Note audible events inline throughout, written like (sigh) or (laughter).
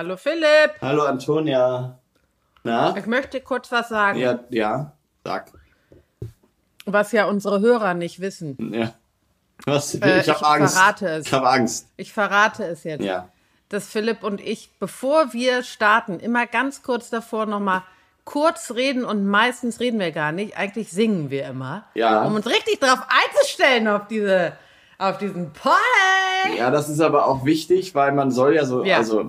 Hallo Philipp. Hallo Antonia. Na? Ich möchte kurz was sagen, Ja, ja, sag. was ja unsere Hörer nicht wissen. Ja. Was? Äh, ich habe ich Angst. verrate es. Ich habe Angst. Ich verrate es jetzt. Ja. Dass Philipp und ich, bevor wir starten, immer ganz kurz davor nochmal kurz reden und meistens reden wir gar nicht. Eigentlich singen wir immer. Ja. Um uns richtig darauf einzustellen auf diese, auf diesen Party. Ja, das ist aber auch wichtig, weil man soll ja so, Ja. also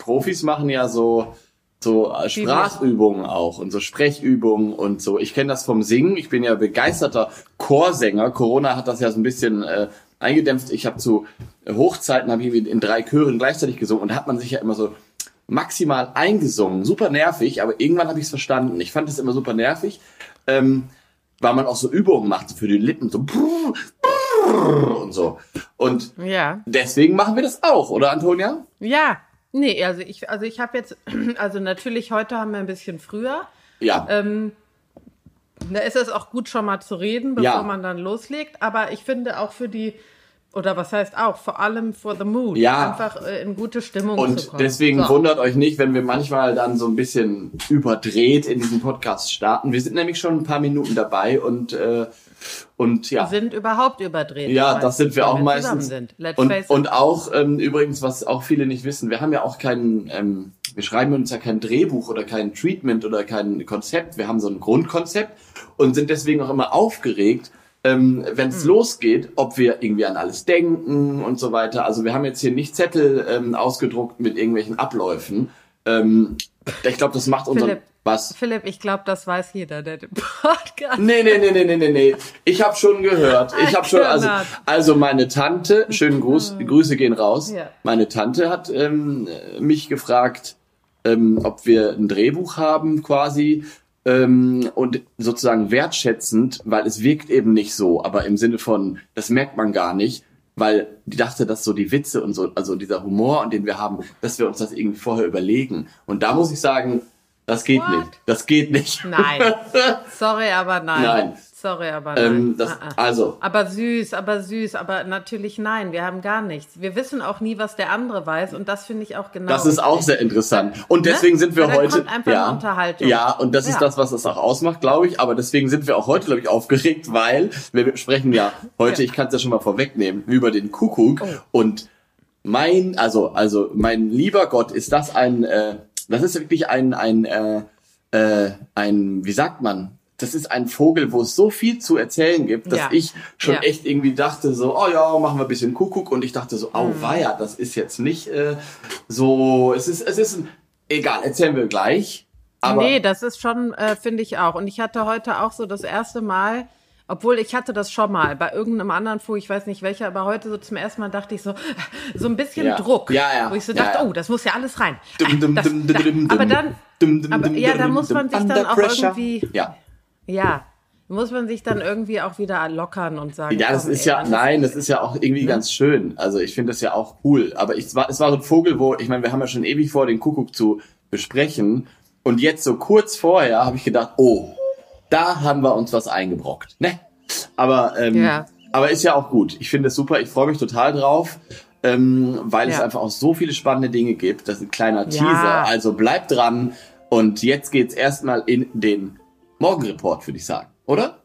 Profis machen ja so so äh, Sprachübungen auch und so Sprechübungen und so. Ich kenne das vom Singen. Ich bin ja begeisterter Chorsänger. Corona hat das ja so ein bisschen äh, eingedämpft. Ich habe zu Hochzeiten habe ich in drei Chören gleichzeitig gesungen und da hat man sich ja immer so maximal eingesungen. Super nervig, aber irgendwann habe ich es verstanden. Ich fand es immer super nervig, ähm, weil man auch so Übungen macht für die Lippen so und so. Und Ja. deswegen machen wir das auch, oder Antonia? Ja. Nee, also ich, also ich habe jetzt, (clears throat) also natürlich heute haben wir ein bisschen früher. Ja. Ähm, da ist es auch gut, schon mal zu reden, bevor Ja. man dann loslegt. Aber ich finde auch für die, oder was heißt auch, vor allem for the mood, Ja. einfach äh, in gute Stimmung zu Und kommen. deswegen So. wundert euch nicht, wenn wir manchmal dann so ein bisschen überdreht in diesem Podcast starten. Wir sind nämlich schon ein paar Minuten dabei und äh, und ja. sind überhaupt überdreht. Ja, das sind wir auch zusammen meistens. Und, und auch ähm, übrigens, was auch viele nicht wissen, wir haben ja auch keinen, ähm, wir schreiben uns ja kein Drehbuch oder kein Treatment oder kein Konzept. Wir haben so ein Grundkonzept und sind deswegen auch immer aufgeregt, ähm, wenn es losgeht, ob wir irgendwie an alles denken und so weiter. Also wir haben jetzt hier nicht Zettel ähm, ausgedruckt mit irgendwelchen Abläufen. Ähm, ich glaube, das macht unseren Philipp. Was. Philipp, ich glaube, das weiß jeder, der den Podcast. Nee, nee, nee, nee, nee, nee, nee. Ich habe schon gehört. Ich habe schon, also, also meine Tante, schönen Gruß, Grüße gehen raus. Ja. Meine Tante hat ähm, mich gefragt, ähm, ob wir ein Drehbuch haben quasi ähm, und sozusagen wertschätzend, weil es wirkt eben nicht so, aber im Sinne von, das merkt man gar nicht, weil die dachte, dass so die Witze und so, also dieser Humor, den wir haben, dass wir uns das irgendwie vorher überlegen. Und da muss ich sagen, das geht What? nicht. Das geht nicht. Nein. (laughs) Sorry, aber nein. Nein. Sorry, aber nein. Ähm, das, Ah, ah. also, Aber süß, aber süß, aber natürlich nein, wir haben gar nichts. Wir wissen auch nie, was der andere weiß und das finde ich auch genau. das ist auch sehr interessant. Und Ne? deswegen sind wir heute. kommt einfach ja, Unterhaltung. ja, und das ist Ja. das, was das auch ausmacht, glaube ich. Aber deswegen sind wir auch heute, glaube ich, aufgeregt, weil wir sprechen ja heute, Ja. ich kann es ja schon mal vorwegnehmen, über den Kuckuck. Oh. Und mein, also, also mein lieber Gott, ist das ein, äh, das ist wirklich ein, ein, äh, äh, ein, wie sagt man? Das ist ein Vogel, wo es so viel zu erzählen gibt, dass Ja. ich schon Ja. echt irgendwie dachte so, oh ja, machen wir ein bisschen Kuckuck und ich dachte so, Mhm. au weia, das ist jetzt nicht äh, so, es ist, es ist, ein, egal, erzählen wir gleich. Aber nee, das ist schon, äh, finde ich auch. Und ich hatte heute auch so das erste Mal, obwohl ich hatte das schon mal bei irgendeinem anderen Fu, ich weiß nicht welcher, aber heute so zum ersten Mal dachte ich so, (laughs) so ein bisschen Ja. Druck. Ja, ja. Wo ich so dachte, oh, das muss ja alles rein. Dum, Das- dum, dum, da- dum, aber dann, aber, ja, da muss man sich dann auch pressure. irgendwie, Ja. ja, muss man sich dann irgendwie auch wieder lockern und sagen. Ja, das komm, ist ey, ja, nein, das ist ja auch irgendwie ganz schön. Also ich finde das ja auch cool. Aber ich, es war, es war so ein Vogel, wo, ich meine, wir haben ja schon ewig vor, den Kuckuck zu besprechen. Und jetzt so kurz vorher habe ich gedacht, oh, da haben wir uns was eingebrockt. Ne? Aber, ähm, Ja. aber ist ja auch gut. Ich finde es super. Ich freue mich total drauf. Ähm, weil es Ja. einfach auch so viele spannende Dinge gibt. Das ist ein kleiner Ja. Teaser. Also bleibt dran. Und jetzt geht's erstmal in den Morgenreport, würde ich sagen. Oder?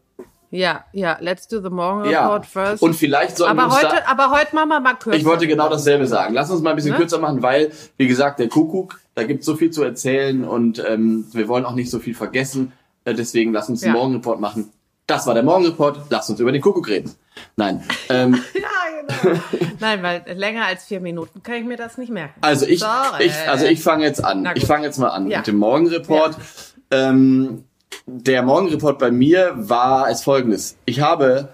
Ja, ja, let's do the morning Ja. report first. Und vielleicht sollten wir aber uns da heute, aber heute machen wir mal kürzer. ich wollte genau dasselbe sagen. Lass uns mal ein bisschen Ne? kürzer machen, weil, wie gesagt, der Kuckuck, da gibt so viel zu erzählen und ähm, wir wollen auch nicht so viel vergessen. Äh, deswegen lass uns den Ja. Morgenreport machen. Das war der Morgenreport. Lass uns über den Kuckuck reden. Nein. Ähm, (laughs) Ja, genau. Nein, weil länger als vier Minuten kann ich mir das nicht merken. also ich, Sorry. ich, also ich fange jetzt an. Ich fange jetzt mal an Ja. mit dem Morgenreport. Ähm, der Morgenreport bei mir war als folgendes. Ich habe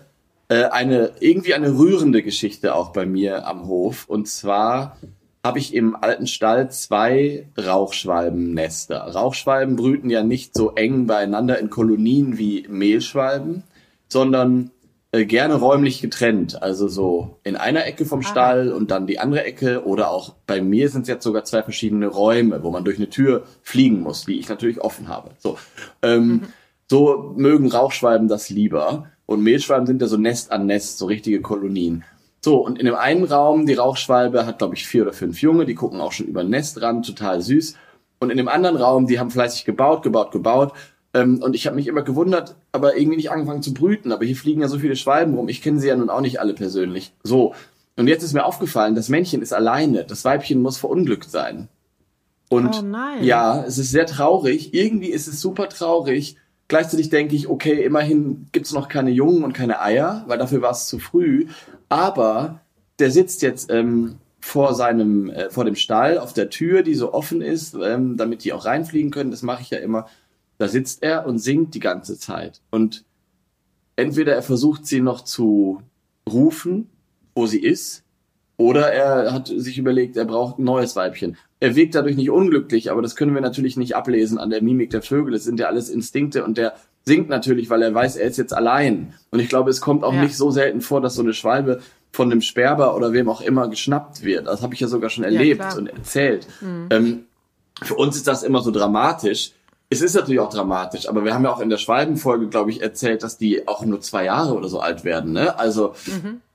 äh, eine irgendwie eine rührende Geschichte auch bei mir am Hof. Und zwar habe ich im alten Stall zwei Rauchschwalbennester. Rauchschwalben brüten ja nicht so eng beieinander in Kolonien wie Mehlschwalben, sondern äh, gerne räumlich getrennt. Also so in einer Ecke vom Stall und dann die andere Ecke. Oder auch bei mir sind es jetzt sogar zwei verschiedene Räume, wo man durch eine Tür fliegen muss, die ich natürlich offen habe. So, ähm, so mögen Rauchschwalben das lieber. Und Mehlschwalben sind ja so Nest an Nest, so richtige Kolonien. So, und in dem einen Raum, die Rauchschwalbe hat, glaube ich, vier oder fünf Junge, die gucken auch schon über den Nestrand, total süß. Und in dem anderen Raum, die haben fleißig gebaut, gebaut, gebaut. Ähm, und ich habe mich immer gewundert, aber irgendwie nicht angefangen zu brüten. Aber hier fliegen ja so viele Schwalben rum. Ich kenne sie ja nun auch nicht alle persönlich. So. Und jetzt ist mir aufgefallen, das Männchen ist alleine. Das Weibchen muss verunglückt sein. Und Oh nein. ja, es ist sehr traurig. Irgendwie ist es super traurig. Gleichzeitig denke ich, okay, immerhin gibt's noch keine Jungen und keine Eier, weil dafür war es zu früh. Aber der sitzt jetzt ähm, vor seinem, äh, vor dem Stall auf der Tür, die so offen ist, ähm, damit die auch reinfliegen können. Das mache ich ja immer. Da sitzt er und singt die ganze Zeit. Und entweder er versucht sie noch zu rufen, wo sie ist, oder er hat sich überlegt, er braucht ein neues Weibchen. Er wirkt dadurch nicht unglücklich, aber das können wir natürlich nicht ablesen an der Mimik der Vögel. Das sind ja alles Instinkte und der singt natürlich, weil er weiß, er ist jetzt allein. Und ich glaube, es kommt auch Ja. nicht so selten vor, dass so eine Schwalbe von einem Sperber oder wem auch immer geschnappt wird. Das habe ich ja sogar schon erlebt klar. und erzählt. Ähm, für uns ist das immer so dramatisch. Es ist natürlich auch dramatisch, aber wir haben ja auch in der Schwalbenfolge, glaube ich, erzählt, dass die auch nur zwei Jahre oder so alt werden. Ne? Also,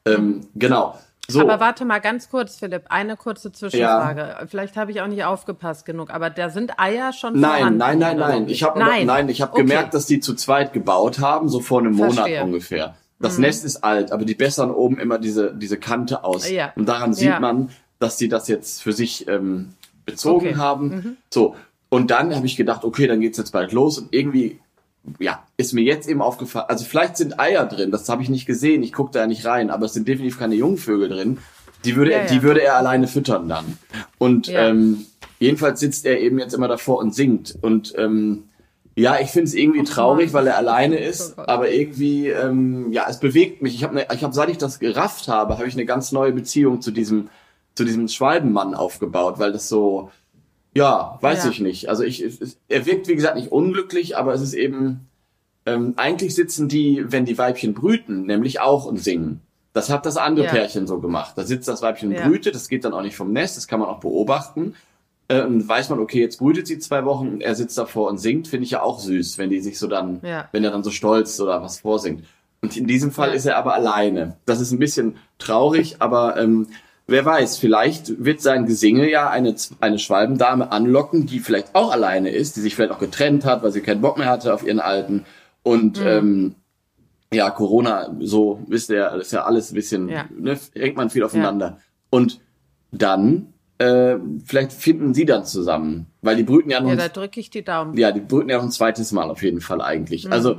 ähm, genau. So. Aber warte mal ganz kurz, Philipp, eine kurze Zwischenfrage. Vielleicht habe ich auch nicht aufgepasst genug, aber da sind Eier schon Nein, nein, nein, nein. Ich habe Nein. nein, ich habe Okay. gemerkt, dass die zu zweit gebaut haben, so vor einem Monat Verstehe. Mhm. ungefähr. Das Nest ist alt, aber die bessern oben immer diese diese Kante aus. Ja. Und daran sieht Ja. man, dass die das jetzt für sich ähm, bezogen Okay. Mhm. haben. So und dann habe ich gedacht, okay, dann geht's jetzt bald los und irgendwie ja, ist mir jetzt eben aufgefallen, also vielleicht sind Eier drin, das habe ich nicht gesehen, ich gucke da ja nicht rein, aber es sind definitiv keine Jungvögel drin. Die würde, Ja, er, ja. die würde er alleine füttern dann. Und Ja. ähm, jedenfalls sitzt er eben jetzt immer davor und singt. Und ähm, ja, ich finde es irgendwie traurig, weil er alleine ist, Oh Gott. aber irgendwie, ähm, ja, es bewegt mich. Ich habe, ne, ich hab, seit ich das gerafft habe, habe ich eine ganz neue Beziehung zu diesem, zu diesem Schwalbenmann aufgebaut, weil das so, ja, weiß Ja. ich nicht. Also ich, er wirkt wie gesagt nicht unglücklich, aber es ist eben, ähm, eigentlich sitzen die, wenn die Weibchen brüten, nämlich auch und singen. Das hat das andere Ja. Pärchen so gemacht. Da sitzt das Weibchen und Ja. brütet, das geht dann auch nicht vom Nest, das kann man auch beobachten. Äh, und weiß man, okay, jetzt brütet sie zwei Wochen und er sitzt davor und singt, finde ich ja auch süß, wenn die sich so dann, Ja. wenn er dann so stolz oder was vorsingt. Und in diesem Fall ist er aber alleine. Das ist ein bisschen traurig, aber ähm, wer weiß, vielleicht wird sein Gesinge ja eine, eine Schwalbendame anlocken, die vielleicht auch alleine ist, die sich vielleicht auch getrennt hat, weil sie keinen Bock mehr hatte auf ihren Alten. Und ähm, ja, Corona, so wisst ihr, ist ja alles ein bisschen, Ja. ne, hängt man viel aufeinander. Und dann, äh, vielleicht finden sie dann zusammen, weil die brüten ja noch, Ja, da drücke ich die Daumen. ja, die brüten ja noch ein zweites Mal auf jeden Fall eigentlich. Also,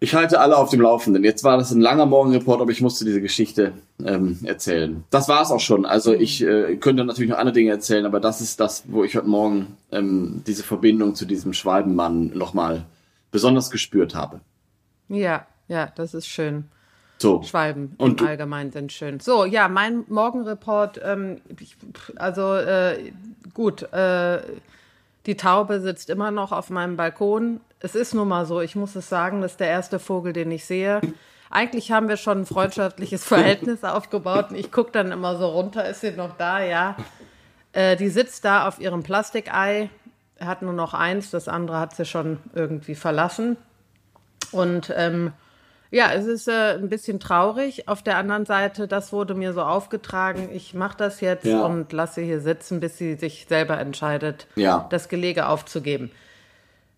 ich halte alle auf dem Laufenden. Jetzt war das ein langer Morgenreport, aber ich musste diese Geschichte ähm, erzählen. Das war es auch schon. Also ich äh, könnte natürlich noch andere Dinge erzählen, aber das ist das, wo ich heute Morgen ähm, diese Verbindung zu diesem Schwalbenmann nochmal besonders gespürt habe. Ja, ja, das ist schön. So. Schwalben Und im Allgemeinen sind schön. So, ja, mein Morgenreport, ähm, ich, also äh, gut, äh, die Taube sitzt immer noch auf meinem Balkon. Es ist nun mal so, ich muss es sagen, das ist der erste Vogel, den ich sehe. Eigentlich haben wir schon ein freundschaftliches (laughs) Verhältnis aufgebaut und ich gucke dann immer so runter, ist sie noch da? Ja. Äh, die sitzt da auf ihrem Plastikei, hat nur noch eins, das andere hat sie schon irgendwie verlassen. Und ähm, ja, es ist äh, ein bisschen traurig. Auf der anderen Seite, das wurde mir so aufgetragen. Ich mache das jetzt Ja. und lasse sie hier sitzen, bis sie sich selber entscheidet, Ja. das Gelege aufzugeben.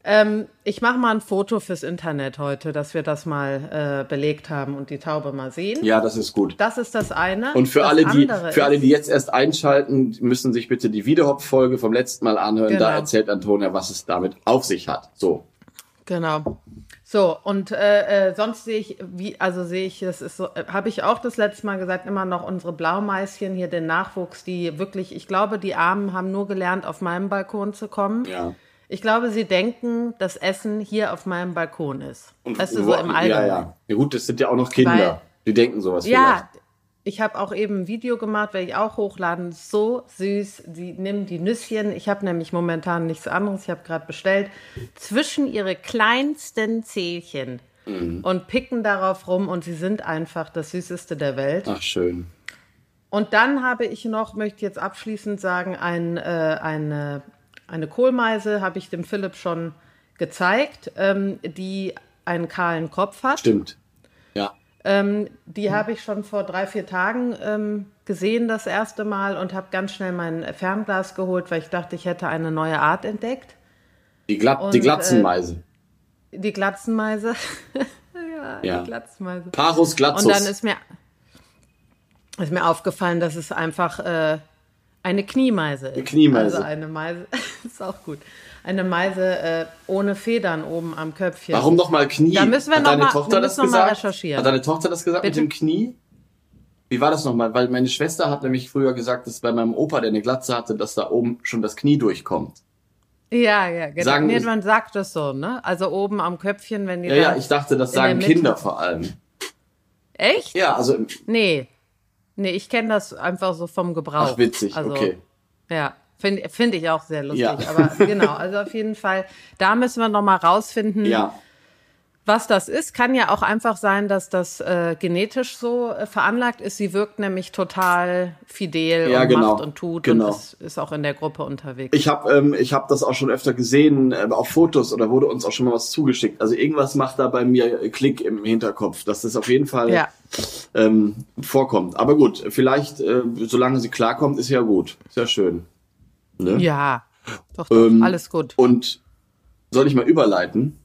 Ähm, ich mache mal ein Foto fürs Internet heute, dass wir das mal äh, belegt haben und die Taube mal sehen. Ja, das ist gut. Das ist das eine. Und für das alle, die, für alle, die jetzt erst einschalten, müssen sich bitte die Wiederhop-Folge vom letzten Mal anhören. Da Genau. erzählt Antonia, was es damit auf sich hat. So. Genau. So, und äh, äh, sonst sehe ich, wie, also sehe ich, das ist so, äh, habe ich auch das letzte Mal gesagt, immer noch unsere Blaumeißchen hier, den Nachwuchs, die wirklich, ich glaube, die Armen haben nur gelernt, auf meinem Balkon zu kommen. Ja. Ich glaube, sie denken, dass Essen hier auf meinem Balkon ist. weißt du, so im ja, Allgemeinen. ja. ja, gut, das sind ja auch noch Kinder. Weil- die denken sowas Ja, ich habe auch eben ein Video gemacht, werde ich auch hochladen. So süß. Sie nehmen die Nüsschen. Ich habe nämlich momentan nichts anderes. Ich habe gerade bestellt. Zwischen ihre kleinsten Zählchen Mhm. und picken darauf rum und sie sind einfach das Süßeste der Welt. Ach, schön. Und dann habe ich noch, möchte ich jetzt abschließend sagen, ein, äh, eine, eine Kohlmeise habe ich dem Philipp schon gezeigt, ähm, die einen kahlen Kopf hat. Stimmt. Ja. Ähm, die habe ich schon vor drei, vier Tagen ähm, gesehen das erste Mal und habe ganz schnell mein Fernglas geholt, weil ich dachte, ich hätte eine neue Art entdeckt. Die, Glatt, und, die Glatzenmeise. Äh, die Glatzenmeise. (laughs) ja, ja, die Glatzenmeise. Parus glatzus. Und dann ist mir, ist mir aufgefallen, dass es einfach äh, eine Kniemeise ist. Eine Kniemeise. Also eine Meise, (laughs) ist auch gut. Eine Meise äh, ohne Federn oben am Köpfchen. Warum nochmal Knie? Da müssen wir Hat noch deine mal, Tochter wir das müssen noch mal gesagt? recherchieren. Hat deine Tochter das gesagt Bitte? mit dem Knie? Wie war das nochmal? Weil meine Schwester hat nämlich früher gesagt, dass bei meinem Opa, der eine Glatze hatte, dass da oben schon das Knie durchkommt. Ja, ja, genau. Sagen- nee, man sagt das so, ne? Also oben am Köpfchen, wenn die Ja, ja, ich dachte, das sagen Kinder vor allem. Echt? Ja, also, Nee. Nee, ich kenne das einfach so vom Gebrauch. ach witzig, also, okay. Ja, finde find ich auch sehr lustig. Ja. Aber genau, also auf jeden Fall, da müssen wir noch mal rausfinden, Ja, was das ist. Kann ja auch einfach sein, dass das äh, genetisch so äh, veranlagt ist. Sie wirkt nämlich total fidel Ja, und genau. macht und tut Genau. und ist, ist auch in der Gruppe unterwegs. ich habe ähm, ich hab das auch schon öfter gesehen äh, auf Fotos oder wurde uns auch schon mal was zugeschickt. Also irgendwas macht da bei mir Klick im Hinterkopf, dass das auf jeden Fall ja. ähm, vorkommt. Aber gut, vielleicht, äh, solange sie klarkommt, ist ja gut. Ist ja schön. Ne? ja, doch, doch Ähm, alles gut. Und soll ich mal überleiten?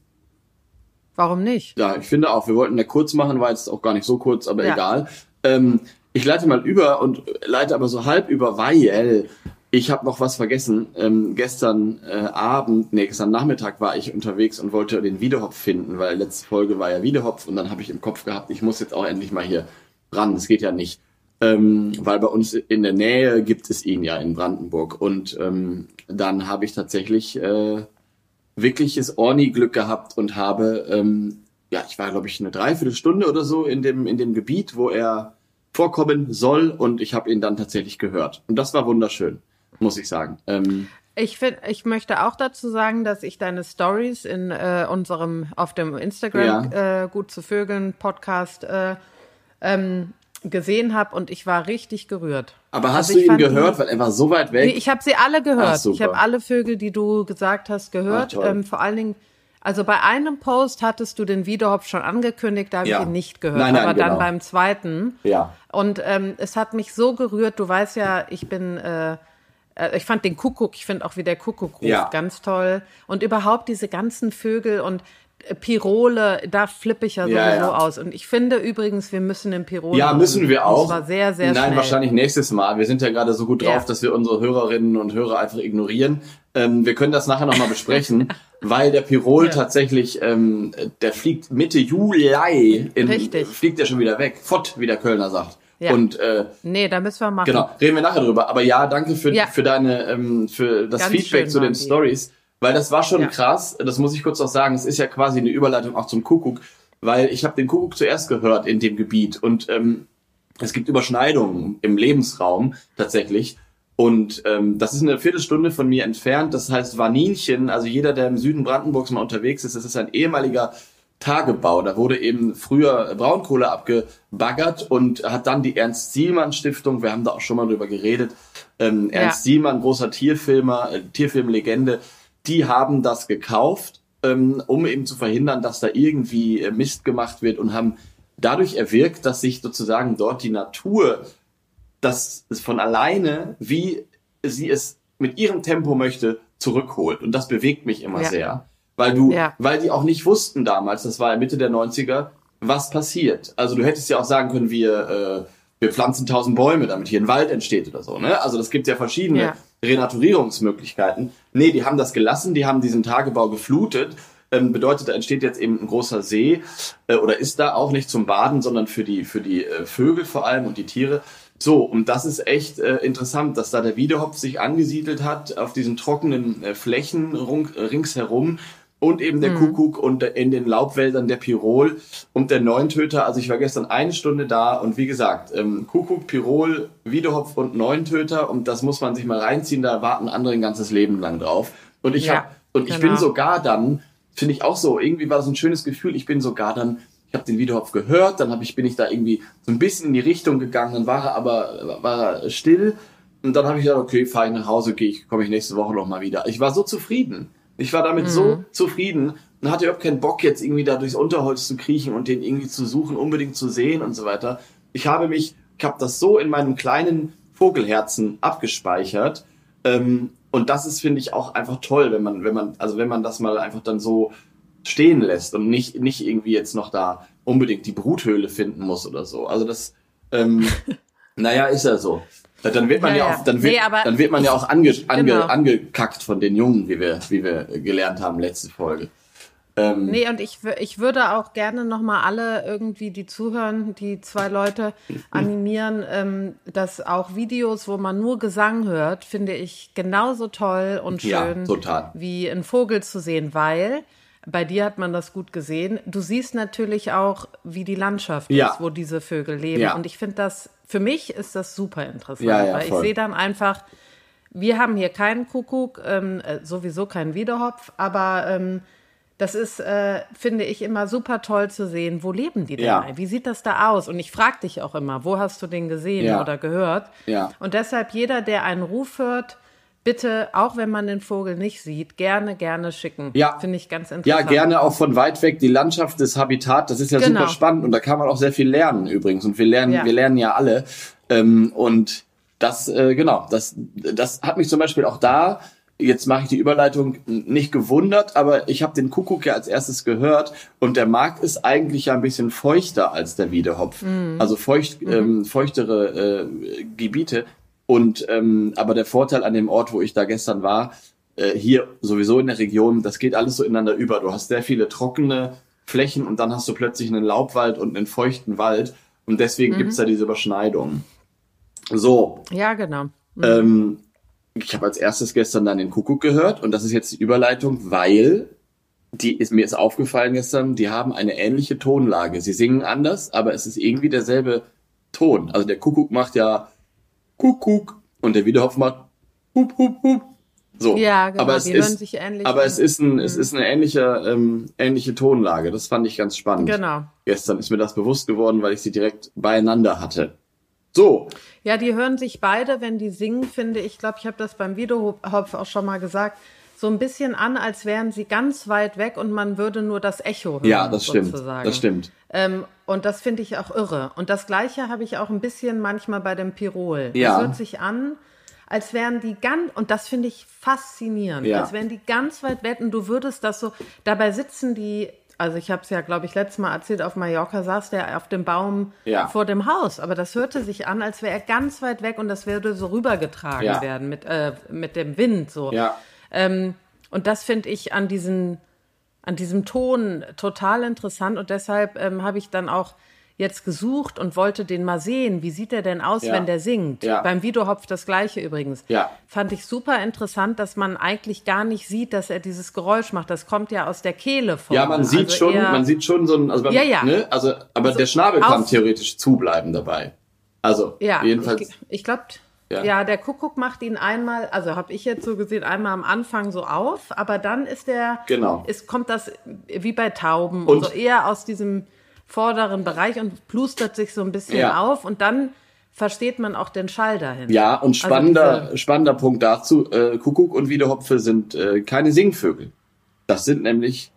Warum nicht? Ja, ich finde auch, wir wollten ja kurz machen, war jetzt auch gar nicht so kurz, aber Ja. egal. Ähm, ich leite mal über und leite aber so halb über, weil ich habe noch was vergessen. Ähm, gestern äh, Abend, nee, gestern Nachmittag war ich unterwegs und wollte den Wiedehopf finden, weil letzte Folge war ja Wiedehopf und dann habe ich im Kopf gehabt, ich muss jetzt auch endlich mal hier ran. Das geht ja nicht. Ähm, weil bei uns in der Nähe gibt es ihn ja in Brandenburg. Und ähm, dann habe ich tatsächlich äh, wirkliches Orni-Glück gehabt und habe, ähm, ja, ich war, glaube ich, eine Dreiviertelstunde oder so in dem, in dem Gebiet, wo er vorkommen soll und ich habe ihn dann tatsächlich gehört. Und das war wunderschön, muss ich sagen. Ähm, Ich finde, ich möchte auch dazu sagen, dass ich deine Stories in äh, unserem auf dem Instagram äh, gut zu Vögeln Podcast äh, ähm, gesehen habe und ich war richtig gerührt. aber hast Also du ihn gehört, weil er war so weit weg? Nee, ich habe sie alle gehört. Ach, ich habe alle Vögel, die du gesagt hast, gehört. Toll. ähm, vor allen Dingen, also bei einem Post hattest du den Wiederhopf schon angekündigt, da habe Ja. ich ihn nicht gehört. Nein, nein, aber genau. dann beim zweiten. ja. Und ähm, es hat mich so gerührt. Du weißt ja, ich bin, äh, äh, ich fand den Kuckuck, ich finde auch wie der Kuckuck ruft Ja. ganz toll. Und überhaupt diese ganzen Vögel und Pirole, da flippe ich ja sowieso Ja, ja. aus. Und ich finde übrigens, wir müssen den Pirole. Ja, müssen wir auch. zwar sehr, sehr Nein, schnell. wahrscheinlich nächstes Mal. Wir sind ja gerade so gut drauf, Ja. dass wir unsere Hörerinnen und Hörer einfach ignorieren. Ähm, wir können das nachher nochmal besprechen, (laughs) weil der Pirol tatsächlich, ähm, der fliegt Mitte Juli, in, Richtig. fliegt der schon wieder weg. Fott, wie der Kölner sagt. Ja. Und äh, Nee, da müssen wir machen. Genau, reden wir nachher drüber. Aber ja, danke für, Ja. für deine, ähm, für das Ganz Feedback schön zu den. Stories, weil das war schon Ja. krass. Das muss ich kurz noch sagen. Es ist ja quasi eine Überleitung auch zum Kuckuck, weil ich habe den Kuckuck zuerst gehört in dem Gebiet und ähm, es gibt Überschneidungen im Lebensraum tatsächlich. Und ähm, das ist eine Viertelstunde von mir entfernt. Das heißt Waninchen, also jeder, der im Süden Brandenburgs mal unterwegs ist, das ist ein ehemaliger Tagebau. Da wurde eben früher Braunkohle abgebaggert und hat dann die Ernst-Sielmann-Stiftung, wir haben da auch schon mal drüber geredet, ähm, Ja. Ernst Sielmann, großer Tierfilmer, äh, Tierfilmlegende, die haben das gekauft, ähm, um eben zu verhindern, dass da irgendwie äh, Mist gemacht wird und haben dadurch erwirkt, dass sich sozusagen dort die Natur das es von alleine, wie sie es mit ihrem Tempo möchte, zurückholt. Und das bewegt mich immer Ja. sehr. Weil du, Ja. weil die auch nicht wussten damals, das war ja Mitte der 90er, was passiert. Also du hättest ja auch sagen können, wir, äh, wir pflanzen tausend Bäume, damit hier ein Wald entsteht oder so. Ne? Also das gibt ja verschiedene Ja. Renaturierungsmöglichkeiten. Nee, die haben das gelassen, die haben diesen Tagebau geflutet. Ähm, bedeutet, da entsteht jetzt eben ein großer See äh, oder ist da auch nicht zum Baden, sondern für die, für die äh, Vögel vor allem und die Tiere. So, und das ist echt äh, interessant, dass da der Wiedehopf sich angesiedelt hat auf diesen trockenen äh, Flächen rung, äh, ringsherum und eben der Kuckuck und in den Laubwäldern der Pirol und der Neuntöter. Also ich war gestern eine Stunde da und wie gesagt, ähm, Kuckuck, Pirol, Wiedehopf und Neuntöter und das muss man sich mal reinziehen, da warten andere ein ganzes Leben lang drauf. Und ich Ja, hab, und ich genau. bin sogar dann, finde ich auch so, irgendwie war das ein schönes Gefühl, ich bin sogar dann ich habe den Wiedehopf gehört, dann hab ich, bin ich da irgendwie so ein bisschen in die Richtung gegangen, dann war er aber war er still und dann habe ich gedacht, okay, fahre ich nach Hause, gehe ich, komme ich nächste Woche noch mal wieder. Ich war so zufrieden. Ich war damit so zufrieden und hatte überhaupt keinen Bock, jetzt irgendwie da durchs Unterholz zu kriechen und den irgendwie zu suchen, unbedingt zu sehen und so weiter. Ich habe mich, ich habe das so in meinem kleinen Vogelherzen abgespeichert. Ähm, und das ist, finde ich, auch einfach toll, wenn man, wenn man, also wenn man das mal einfach dann so stehen lässt und nicht, nicht irgendwie jetzt noch da unbedingt die Bruthöhle finden muss oder so. Also das, ähm, (laughs) naja, ist ja so. Dann wird man ja, ja auch, dann wird, nee, dann wird man ja auch ange, ange, genau. angekackt von den Jungen, wie wir, wie wir gelernt haben letzte Folge. Ähm, nee, und ich, ich würde auch gerne nochmal alle irgendwie, die zuhören, die zwei Leute (laughs) animieren, ähm, dass auch Videos, wo man nur Gesang hört, finde ich genauso toll und schön ja, wie ein Vogel zu sehen, weil bei dir hat man das gut gesehen. Du siehst natürlich auch, wie die Landschaft ja. ist, wo diese Vögel leben. Ja. Und ich finde das, für mich ist das super interessant, ja, weil ich sehe dann einfach, wir haben hier keinen Kuckuck, ähm, äh, sowieso keinen Wiederhopf, aber ähm, das ist, äh, finde ich, immer super toll zu sehen. Wo leben die denn? Ja. Wie sieht das da aus? Und ich frage dich auch immer, wo hast du den gesehen ja. oder gehört? Ja. Und deshalb jeder, der einen Ruf hört, bitte, auch wenn man den Vogel nicht sieht, gerne, gerne schicken. Ja. Finde ich ganz interessant. Ja, gerne auch von weit weg. Die Landschaft, das Habitat, das ist ja genau. super spannend und da kann man auch sehr viel lernen übrigens. Und wir lernen, ja. wir lernen ja alle. Ähm, und das, äh, genau, das, das hat mich zum Beispiel auch da jetzt mache ich die Überleitung nicht gewundert, aber ich habe den Kuckuck ja als erstes gehört und der Markt ist eigentlich ja ein bisschen feuchter als der Wiedehopf. Mhm. Also feucht, mhm. ähm, feuchtere äh, Gebiete. Und ähm, aber der Vorteil an dem Ort, wo ich da gestern war, äh, hier sowieso in der Region, das geht alles so ineinander über. Du hast sehr viele trockene Flächen und dann hast du plötzlich einen Laubwald und einen feuchten Wald. Und deswegen mhm. gibt's da diese Überschneidung. So. Ja, genau. Mhm. Ähm, ich habe als erstes gestern dann den Kuckuck gehört und das ist jetzt die Überleitung, weil die ist mir ist aufgefallen gestern, die haben eine ähnliche Tonlage. Sie singen anders, aber es ist irgendwie derselbe Ton. Also der Kuckuck macht ja Kuckuck und der Wiederhopf macht hup hup hup. So. Ja, genau, aber es die ist, hören sich ähnlich Aber an. es ist ein, mhm. es ist eine ähnliche, ähm, ähnliche Tonlage. Das fand ich ganz spannend. Genau. Gestern ist mir das bewusst geworden, weil ich sie direkt beieinander hatte. So. Ja, die hören sich beide, wenn die singen, finde ich, glaube, ich habe das beim Videohopf auch schon mal gesagt, so ein bisschen an, als wären sie ganz weit weg und man würde nur das Echo hören. Ja, das stimmt. Das stimmt. Ähm, und das finde ich auch irre. Und das Gleiche habe ich auch ein bisschen manchmal bei dem Pirol. Ja. Das hört sich an, als wären die ganz, und das finde ich faszinierend, ja. als wären die ganz weit weg und du würdest das so, dabei sitzen die also ich habe es ja, glaube ich, letztes Mal erzählt, auf Mallorca saß der auf dem Baum ja. vor dem Haus. Aber das hörte sich an, als wäre er ganz weit weg und das würde so rübergetragen ja. werden mit, äh, mit dem Wind. So. Ja. Ähm, und das finde ich an, diesen, an diesem Ton total interessant und deshalb ähm, habe ich dann auch jetzt gesucht und wollte den mal sehen. Wie sieht er denn aus, ja. wenn der singt? Ja. Beim Videohopf das gleiche übrigens. Ja. Fand ich super interessant, dass man eigentlich gar nicht sieht, dass er dieses Geräusch macht. Das kommt ja aus der Kehle vor. Ja, man sieht also schon, man sieht schon so ein, also, beim, ja, ja. Ne? also aber also der Schnabel kann theoretisch zubleiben dabei. Also ja, jedenfalls. Ich, ich glaube, ja. ja. der Kuckuck macht ihn einmal, also habe ich jetzt so gesehen, einmal am Anfang so auf, aber dann ist der, genau. ist, kommt das wie bei Tauben und, und so eher aus diesem vorderen Bereich und plustert sich so ein bisschen ja. auf und dann versteht man auch den Schall dahin. Ja, und also spannender, also spannender Punkt dazu, äh, Kuckuck und Wiedehopfe sind äh, keine Singvögel. Das sind nämlich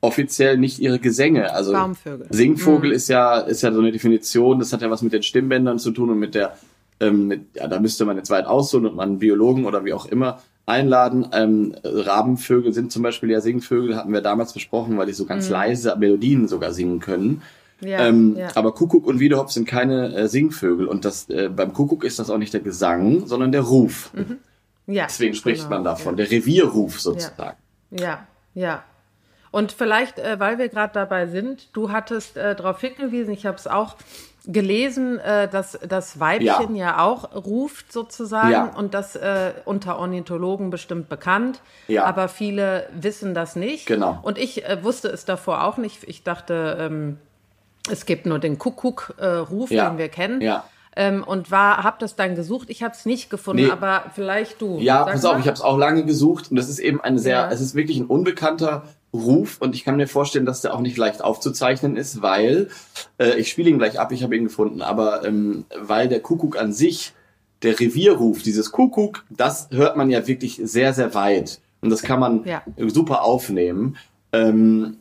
offiziell nicht ihre Gesänge. Also Baumvögel. Singvogel mhm. ist ja ist ja so eine Definition. Das hat ja was mit den Stimmbändern zu tun und mit der ähm, ja, da müsste man jetzt weit ausholen und man einen Biologen oder wie auch immer einladen. Ähm, Rabenvögel sind zum Beispiel ja Singvögel, hatten wir damals besprochen, weil die so ganz mhm. leise Melodien sogar singen können. Ja, ähm, ja. Aber Kuckuck und Wiedehopf sind keine äh, Singvögel und das äh, beim Kuckuck ist das auch nicht der Gesang, sondern der Ruf. Mhm. Ja, Deswegen spricht genau, man davon, ja. der Revierruf sozusagen. Ja, ja. Und vielleicht, äh, weil wir gerade dabei sind, du hattest äh, darauf hingewiesen, ich habe es auch gelesen, äh, dass das Weibchen ja. ja, auch ruft sozusagen ja. und das äh, unter Ornithologen bestimmt bekannt, ja. aber viele wissen das nicht. Genau. Und ich äh, wusste es davor auch nicht. Ich dachte, ähm, es gibt nur den Kuckuck-Ruf, ja. den wir kennen. Ja. Ähm, und war, habe das dann gesucht. Ich habe es nicht gefunden, nee. aber vielleicht du. Ja, pass auf, ich habe es auch lange gesucht und das ist eben ein sehr, es ist wirklich ein unbekannter Ruf und ich kann mir vorstellen, dass der auch nicht leicht aufzuzeichnen ist, weil äh, ich spiele ihn gleich ab, ich habe ihn gefunden, aber ähm, weil der Kuckuck an sich, der Revierruf, dieses Kuckuck, das hört man ja wirklich sehr, sehr weit und das kann man ja. super aufnehmen Ähm,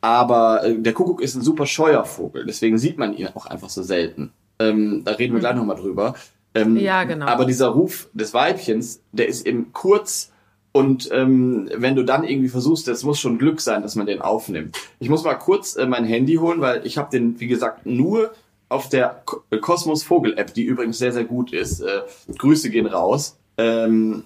aber äh, der Kuckuck ist ein super scheuer Vogel, deswegen sieht man ihn auch einfach so selten. Ähm, da reden wir gleich nochmal drüber. Ähm, Ja, genau. Aber dieser Ruf des Weibchens, der ist eben kurz und ähm, wenn du dann irgendwie versuchst, das muss schon Glück sein, dass man den aufnimmt. Ich muss mal kurz äh, mein Handy holen, weil ich habe den, wie gesagt, nur auf der äh, Kosmos Vogel App, die übrigens sehr, sehr gut ist. Äh, Grüße gehen raus. Ähm,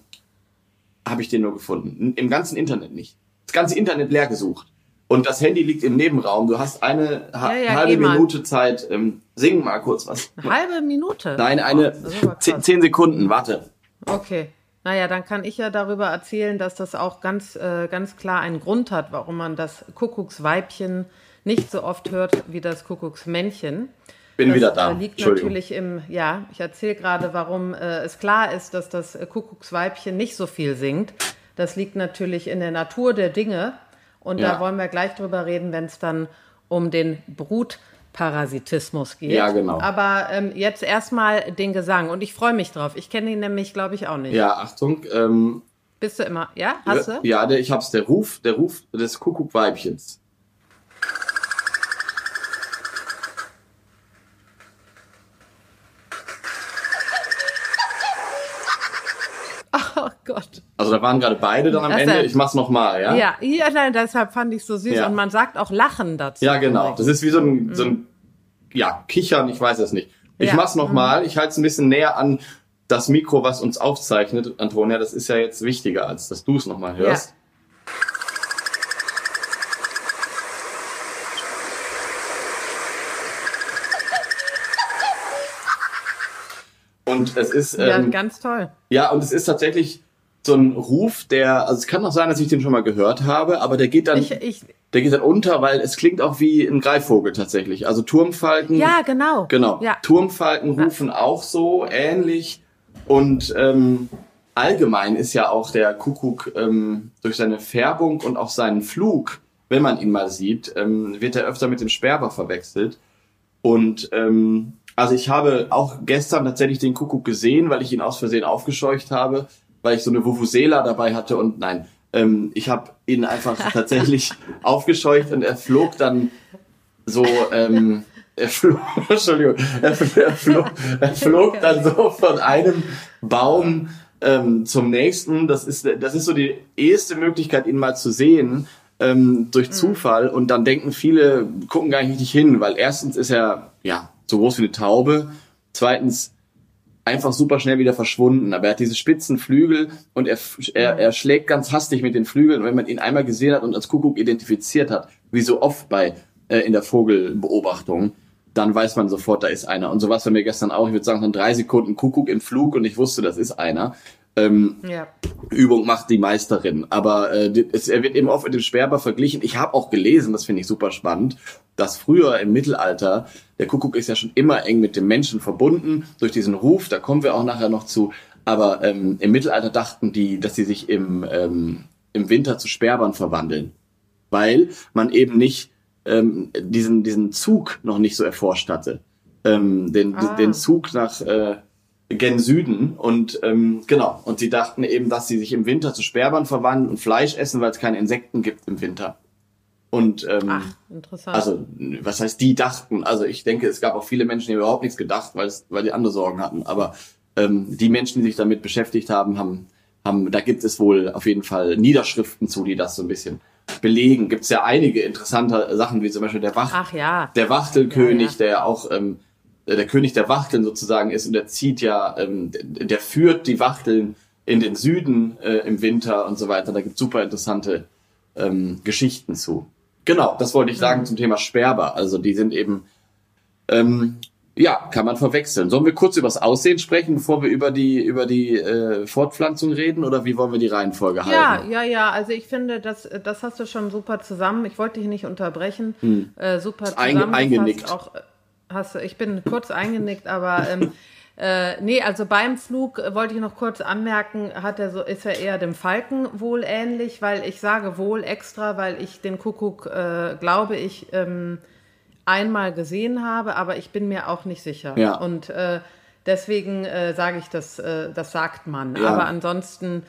habe ich den nur gefunden. Im ganzen Internet nicht. Das ganze Internet leer gesucht. Und das Handy liegt im Nebenraum. Du hast eine ha Ja, ja, halbe geh mal. Minute Zeit. Ähm, sing mal kurz was. Eine halbe Minute? Nein, Oh, eine aber zehn, zehn Sekunden. Warte. Okay. Naja, dann kann ich ja darüber erzählen, dass das auch ganz, äh, ganz klar einen Grund hat, warum man das Kuckucksweibchen nicht so oft hört wie das Kuckucksmännchen. Bin das wieder da. äh, liegt natürlich im, ja, ich erzähle gerade, warum äh, es klar ist, dass das Kuckucksweibchen nicht so viel singt. Das liegt natürlich in der Natur der Dinge. Und Ja. da wollen wir gleich drüber reden, wenn es dann um den Brutparasitismus geht. Ja, genau. Aber ähm, jetzt erstmal den Gesang. Und ich freue mich drauf. Ich kenne ihn nämlich, glaube ich, auch nicht. Ja, Achtung. Ähm, Bist du immer, ja? Hast du? Ja, der, ich hab's. Der Ruf, der Ruf des Kuckuckweibchens. Oh Gott. Also da waren gerade beide dann am Das Ende. Ich mach's nochmal, ja? Ja, ja, nein, deshalb fand ich so süß. Ja. Und man sagt auch Lachen dazu. Ja, genau. Das ist wie so ein, so ein ja, Kichern, ich weiß es nicht. Ich Ja. Mhm. mach's nochmal. Ich halte es ein bisschen näher an das Mikro, was uns aufzeichnet, Antonia. Das ist ja jetzt wichtiger, als dass du es nochmal hörst. Und es ist, Ja, ähm, ganz toll. ja, und es ist tatsächlich so ein Ruf, der, also es kann auch sein, dass ich den schon mal gehört habe, aber der geht dann, Ich, ich, der geht dann unter, weil es klingt auch wie ein Greifvogel tatsächlich. Also Turmfalken. ja, genau. Genau. Ja. Turmfalken rufen auch so ähnlich. Und ähm, allgemein ist ja auch der Kuckuck ähm, durch seine Färbung und auch seinen Flug, wenn man ihn mal sieht, ähm, wird er öfter mit dem Sperber verwechselt. Und ähm, also ich habe auch gestern tatsächlich den Kuckuck gesehen, weil ich ihn aus Versehen aufgescheucht habe, weil ich so eine Vuvuzela dabei hatte und nein, ähm, ich habe ihn einfach (laughs) tatsächlich aufgescheucht und er flog dann so, ähm, er flog, (laughs) Entschuldigung, er, fl- er, flog, er (laughs) flog dann so von einem Baum ähm, zum nächsten. Das ist, das ist so die erste Möglichkeit, ihn mal zu sehen ähm, durch Zufall. Und dann denken viele, gucken gar nicht richtig hin, weil erstens ist er ja so groß wie eine Taube. Zweitens einfach super schnell wieder verschwunden. Aber er hat diese spitzen Flügel und er, er, er schlägt ganz hastig mit den Flügeln. Und wenn man ihn einmal gesehen hat und als Kuckuck identifiziert hat, wie so oft bei äh, in der Vogelbeobachtung, dann weiß man sofort, da ist einer. Und so war es bei mir gestern auch. Ich würde sagen, dann drei Sekunden Kuckuck im Flug und ich wusste, das ist einer. Ähm, Ja. Übung macht die Meisterin. Aber äh, es, er wird eben oft mit dem Sperber verglichen. Ich habe auch gelesen, das finde ich super spannend, dass früher im Mittelalter, der Kuckuck ist ja schon immer eng mit dem Menschen verbunden, durch diesen Ruf, da kommen wir auch nachher noch zu. Aber ähm, im Mittelalter dachten die, dass sie sich im, ähm, im Winter zu Sperbern verwandeln. Weil man eben nicht ähm, diesen, diesen Zug noch nicht so erforscht hatte. Ähm, den, Ah. den Zug nach äh, gen Süden und ähm, genau und sie dachten eben, dass sie sich im Winter zu Sperbern verwandeln und Fleisch essen, weil es keine Insekten gibt im Winter. Und ähm, Ach, interessant. also was heißt die dachten? Also ich denke, es gab auch viele Menschen, die überhaupt nichts gedacht, weil es, weil die andere Sorgen hatten. Aber ähm, die Menschen, die sich damit beschäftigt haben, haben, haben, da gibt es wohl auf jeden Fall Niederschriften zu, die das so ein bisschen belegen. Gibt es ja einige interessante Sachen, wie zum Beispiel der Wach, Ach ja. der Wachtelkönig, Ja, ja. der ja auch ähm, der König der Wachteln sozusagen ist und der zieht ja, ähm, der, der führt die Wachteln in den Süden äh, im Winter und so weiter. Da gibt super interessante ähm, Geschichten zu. Genau, das wollte ich sagen Mhm. zum Thema Sperber. Also die sind eben, ähm, ja, kann man verwechseln. Sollen wir kurz über das Aussehen sprechen, bevor wir über die über die äh, Fortpflanzung reden, oder wie wollen wir die Reihenfolge Ja, halten? ja, ja. Also ich finde, das, das hast du schon super zusammen. Ich wollte dich nicht unterbrechen. Äh, super. Einge- zusammengefasst. eingenickt. Auch, äh, hast du, ich bin kurz eingenickt, aber ähm, äh, nee, also beim Flug äh, wollte ich noch kurz anmerken, hat er so, ist er eher dem Falken wohl ähnlich, weil ich sage wohl extra, weil ich den Kuckuck, äh, glaube ich, ähm, einmal gesehen habe, aber ich bin mir auch nicht sicher. Ja. Und äh, deswegen äh, sage ich, das, äh, das sagt man. Ja. Aber ansonsten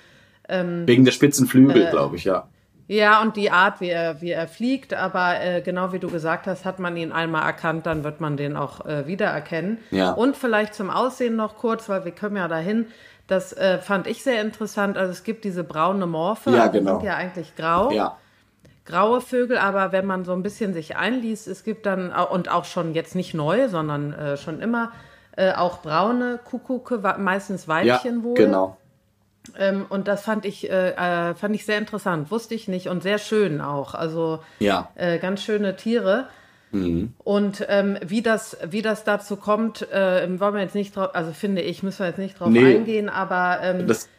Wegen der spitzen Äh, Flügel, glaube ich, ja. Ja, und die Art, wie er, wie er fliegt, aber äh, genau wie du gesagt hast, hat man ihn einmal erkannt, dann wird man den auch äh, wiedererkennen. Ja. Und vielleicht zum Aussehen noch kurz, weil wir kommen ja dahin. Das äh, fand ich sehr interessant. Also es gibt diese braune Morphe, Ja, also die genau. sind ja eigentlich grau. Ja. Graue Vögel, aber wenn man so ein bisschen sich einliest, es gibt dann, und auch schon jetzt nicht neu, sondern äh, schon immer, äh, auch braune Kuckucke, meistens Ja, Weibchen wohl. genau. Ähm, und das fand ich, äh, äh, fand ich sehr interessant, wusste ich nicht und sehr schön auch. Also Ja. äh, ganz schöne Tiere. Und ähm, wie das, wie das dazu kommt, äh, wollen wir jetzt nicht drauf, also finde ich, müssen wir jetzt nicht drauf Nee. eingehen, aber ähm, Das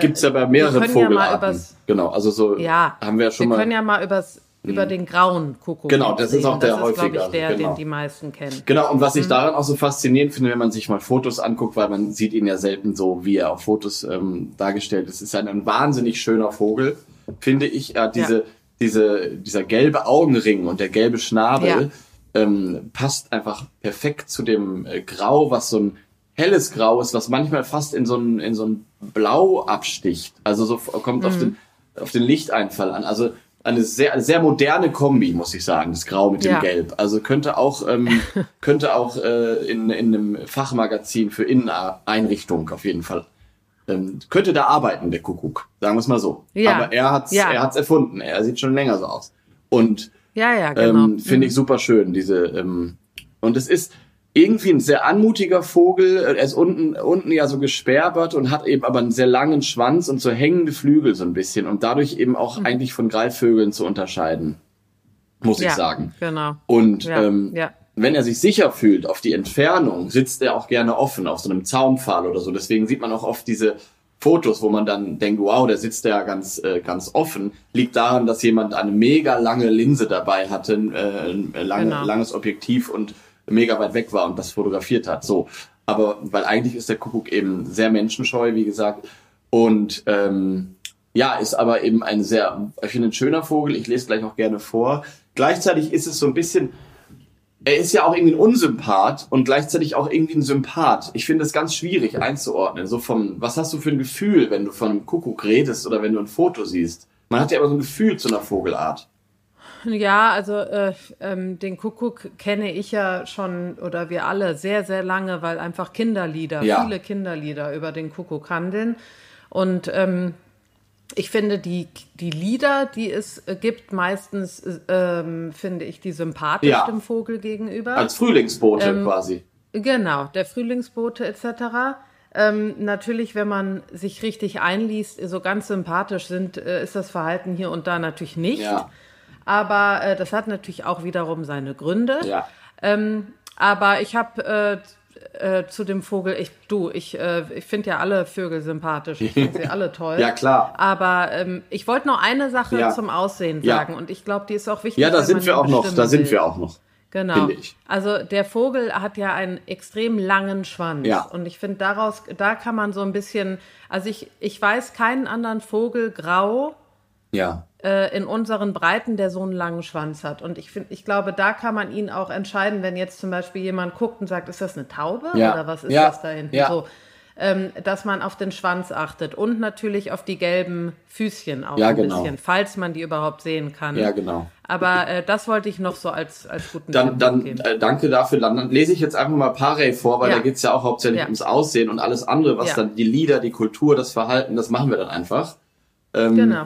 gibt's ja bei mehreren wir können ja mal Vogelarten. übers- genau, also so ja, haben wir ja schon wir mal. können ja mal übers, über den grauen Kuckuck Genau, das ist auch der das ist, häufiger, ich, der, genau. den die meisten kennen. Genau, und was Mhm. ich daran auch so faszinierend finde, wenn man sich mal Fotos anguckt, weil man sieht ihn ja selten so, wie er auf Fotos ähm, dargestellt ist. Ist ein, ein wahnsinnig schöner Vogel, finde ich. Er hat diese, Ja. diese, dieser gelbe Augenring und der gelbe Schnabel ähm, passt einfach perfekt zu dem äh, Grau, was so ein helles Grau ist, was manchmal fast in so ein, in so ein Blau absticht. Also so kommt Mhm. auf den, auf den Lichteinfall an. Also eine sehr, eine sehr moderne Kombi, muss ich sagen, das Grau mit dem Ja. Gelb. Also könnte auch, ähm, (laughs) könnte auch äh, in, in einem Fachmagazin für Inneneinrichtung auf jeden Fall. Ähm, könnte da arbeiten, der Kuckuck. Sagen wir es mal so. Ja. Aber er hat's, Ja. er hat's erfunden. Er sieht schon länger so aus. Und Ja, ja, genau. ähm, finde ich super schön, diese, ähm, und es ist irgendwie ein sehr anmutiger Vogel. Er ist unten, unten ja so gesperrbert und hat eben aber einen sehr langen Schwanz und so hängende Flügel so ein bisschen und dadurch eben auch Mhm. eigentlich von Greifvögeln zu unterscheiden. Muss ja, ich sagen. Genau. Und Ja, ähm, ja. wenn er sich sicher fühlt auf die Entfernung, sitzt er auch gerne offen auf so einem Zaunpfahl oder so. Deswegen sieht man auch oft diese Fotos, wo man dann denkt, wow, der sitzt ja ganz, äh, ganz offen. Liegt daran, dass jemand eine mega lange Linse dabei hatte, äh, ein lange, Genau. langes Objektiv und mega weit weg war und das fotografiert hat. So. Aber weil eigentlich ist der Kuckuck eben sehr menschenscheu, wie gesagt. Und ähm, ja, ist aber eben ein sehr, ich finde, ein schöner Vogel. Ich lese gleich auch gerne vor. Gleichzeitig ist es so ein bisschen, er ist ja auch irgendwie ein Unsympath und gleichzeitig auch irgendwie ein Sympath. Ich finde es ganz schwierig einzuordnen. So vom, was hast du für ein Gefühl, wenn du von einem Kuckuck redest oder wenn du ein Foto siehst? Man hat ja immer so ein Gefühl zu einer Vogelart. Ja, also äh, ähm, den Kuckuck kenne ich ja schon oder wir alle sehr, sehr lange, weil einfach Kinderlieder, Ja. viele Kinderlieder über den Kuckuck handeln. Und ähm, ich finde, die, die Lieder, die es äh, gibt, meistens äh, ähm, finde ich die sympathisch Ja. dem Vogel gegenüber. Als Frühlingsbote Ähm, quasi. Genau, der Frühlingsbote etc. Ähm, natürlich, wenn man sich richtig einliest, so ganz sympathisch sind, äh, ist das Verhalten hier und da natürlich nicht. Ja. Aber äh, das hat natürlich auch wiederum seine Gründe. Ja. Ähm, aber ich habe äh, äh, zu dem Vogel, ich, du, ich, äh, ich finde ja alle Vögel sympathisch. Ich finde sie (laughs) alle toll. Ja, klar. Aber ähm, ich wollte noch eine Sache Ja. zum Aussehen Ja. sagen. Und ich glaube, die ist auch wichtig. Ja, da sind wir auch noch. Da sind will. wir auch noch. Genau. Also der Vogel hat ja einen extrem langen Schwanz. Ja. Und ich finde daraus, da kann man so ein bisschen, also ich, ich weiß keinen anderen Vogel grau Ja. Äh, in unseren Breiten, der so einen langen Schwanz hat. Und ich finde, ich glaube, da kann man ihn auch entscheiden, wenn jetzt zum Beispiel jemand guckt und sagt, ist das eine Taube Ja. oder was ist Ja. das da hinten? Ja. So, ähm, dass man auf den Schwanz achtet und natürlich auf die gelben Füßchen auch ein genau. bisschen, falls man die überhaupt sehen kann. Ja, genau. Aber äh, das wollte ich noch so als, als guten Dann, Tipp dann mitgeben. äh, danke dafür. Dann, dann lese ich jetzt einfach mal Parey vor, weil Ja. da geht's ja auch hauptsächlich Ja. ums Aussehen und alles andere, was Ja. dann die Lieder, die Kultur, das Verhalten, das machen wir dann einfach. Ähm, genau.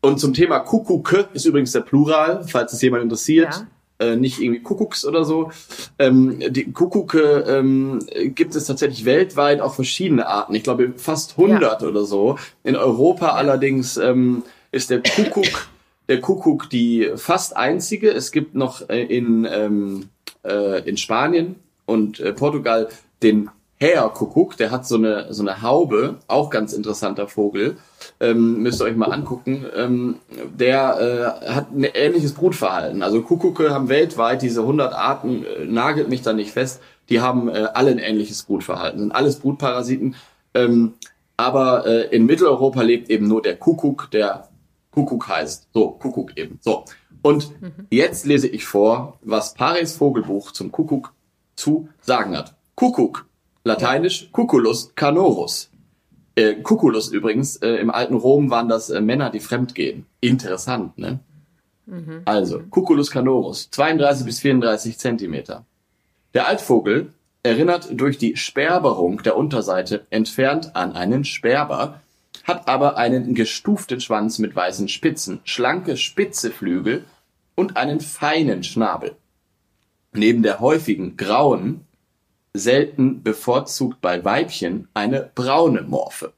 Und zum Thema Kuckucke ist übrigens der Plural, falls es jemand interessiert. Ja. Äh, nicht irgendwie Kuckucks oder so. Ähm, die Kuckucke ähm, gibt es tatsächlich weltweit auch verschiedene Arten. Ich glaube fast 100 oder so. In Europa allerdings ähm, ist der Kuckuck, (laughs) der Kuckuck die fast einzige. Es gibt noch äh, in, ähm, äh, in Spanien und äh, Portugal den Häherkuckuck, der hat so eine, so eine Haube, auch ganz interessanter Vogel, ähm, müsst ihr euch mal angucken. Ähm, der äh, hat ein ähnliches Brutverhalten. Also Kuckucke haben weltweit diese 100 Arten, äh, nagelt mich da nicht fest, die haben äh, alle ein ähnliches Brutverhalten, sind alles Brutparasiten. Ähm, aber äh, in Mitteleuropa lebt eben nur der Kuckuck, der Kuckuck heißt. So, Kuckuck eben. So. Und jetzt lese ich vor, was Paris Vogelbuch zum Kuckuck zu sagen hat. Kuckuck, lateinisch Cuculus canorus. Äh, Cuculus übrigens, äh, im alten Rom waren das äh, Männer, die fremdgehen. Interessant, ne? Also, Cuculus canorus, 32 bis 34 Zentimeter. Der Altvogel erinnert durch die Sperberung der Unterseite entfernt an einen Sperber, hat aber einen gestuften Schwanz mit weißen Spitzen, schlanke spitze Flügel und einen feinen Schnabel. Neben der häufigen grauen, selten bevorzugt bei Weibchen eine braune Morphe.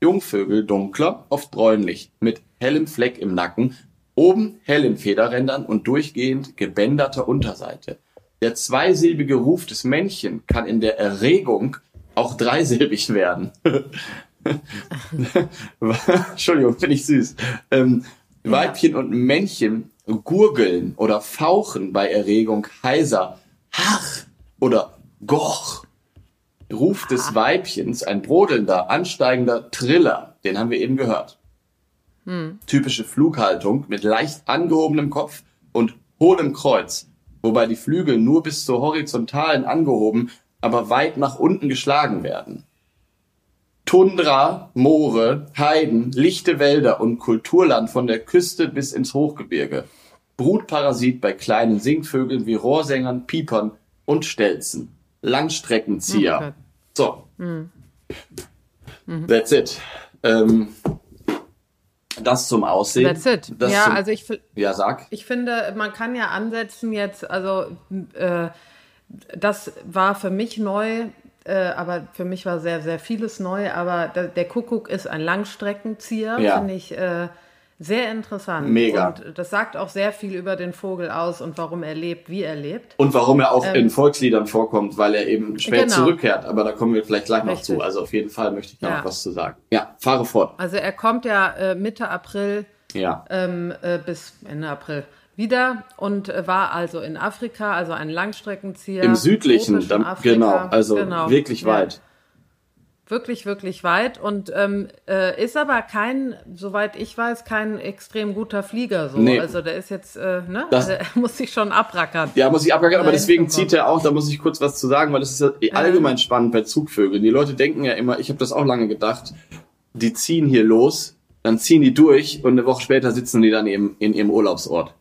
Jungvögel dunkler, oft bräunlich, mit hellem Fleck im Nacken, oben hellen Federrändern und durchgehend gebänderter Unterseite. Der zweisilbige Ruf des Männchen kann in der Erregung auch dreisilbig werden. (laughs) Entschuldigung, finde ich süß. Ähm, Weibchen und Männchen gurgeln oder fauchen bei Erregung heiser, hach oder goch. Ruf des Weibchens, ein brodelnder, ansteigender Triller, den haben wir eben gehört. Typische Flughaltung mit leicht angehobenem Kopf und hohlem Kreuz, wobei die Flügel nur bis zur horizontalen angehoben, aber weit nach unten geschlagen werden. Tundra, Moore, Heiden, lichte Wälder und Kulturland von der Küste bis ins Hochgebirge. Brutparasit bei kleinen Singvögeln wie Rohrsängern, Piepern und Stelzen. Langstreckenzieher. Oh so. That's it. Ähm, das zum Aussehen. That's it. Das ja, zum, also ich, ja, sag. ich finde, man kann ja ansetzen jetzt, also äh, das war für mich neu, äh, aber für mich war sehr, sehr vieles neu, aber da, der Kuckuck ist ein Langstreckenzieher, Ja. finde ich äh, sehr interessant. Mega. Und das sagt auch sehr viel über den Vogel aus und warum er lebt, wie er lebt. Und warum er auch in Volksliedern vorkommt, weil er eben spät Ähm, Genau. zurückkehrt. Aber da kommen wir vielleicht gleich noch Richtig. zu. Also auf jeden Fall möchte ich da Ja. noch was zu sagen. Ja, fahre fort. Also er kommt ja äh, Mitte April Ja. ähm, äh, bis Ende April wieder und äh, war also in Afrika, also ein Langstreckenzieher. Im südlichen, dann, Afrika. genau, also Genau, wirklich ja. weit. Wirklich, wirklich weit und ähm, äh, ist aber kein, soweit ich weiß, kein extrem guter Flieger. So. Nee. Also der ist jetzt, äh, ne, Das- der (laughs) muss sich schon abrackern. Ja, muss ich abgackern, aber deswegen super. zieht er auch, da muss ich kurz was zu sagen, weil das ist ja allgemein spannend bei Zugvögeln. Die Leute denken ja immer, ich habe das auch lange gedacht, die ziehen hier los, dann ziehen die durch und eine Woche später sitzen die dann eben in ihrem Urlaubsort.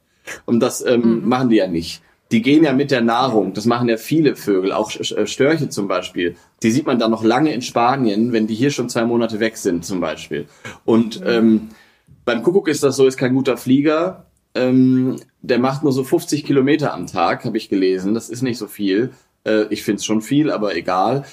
Und das ähm, Mhm. machen die ja nicht. Die gehen ja mit der Nahrung, das machen ja viele Vögel, auch Störche zum Beispiel. Die sieht man dann noch lange in Spanien, wenn die hier schon zwei Monate weg sind zum Beispiel. Und Mhm. ähm, beim Kuckuck ist das so, ist kein guter Flieger. Ähm, der macht nur so 50 Kilometer am Tag, habe ich gelesen. Das ist nicht so viel. Äh, ich finde es schon viel, aber egal.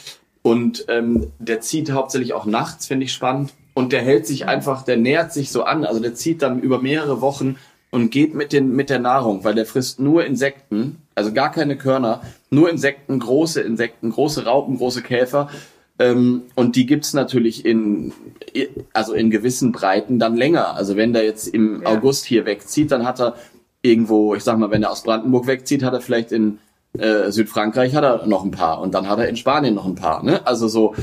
Und ähm, der zieht hauptsächlich auch nachts, finde ich spannend. Und der hält sich einfach, der nähert sich so an. Also der zieht dann über mehrere Wochen und geht mit, den, mit der Nahrung, weil der frisst nur Insekten, also gar keine Körner, nur Insekten, große Insekten, große Raupen, große Käfer. Ähm, und die gibt's natürlich in, also in gewissen Breiten dann länger. Also wenn der jetzt im Ja. August hier wegzieht, dann hat er irgendwo, ich sag mal, wenn er aus Brandenburg wegzieht, hat er vielleicht in äh, Südfrankreich hat er noch ein paar und dann hat er in Spanien noch ein paar. Ne? Also so,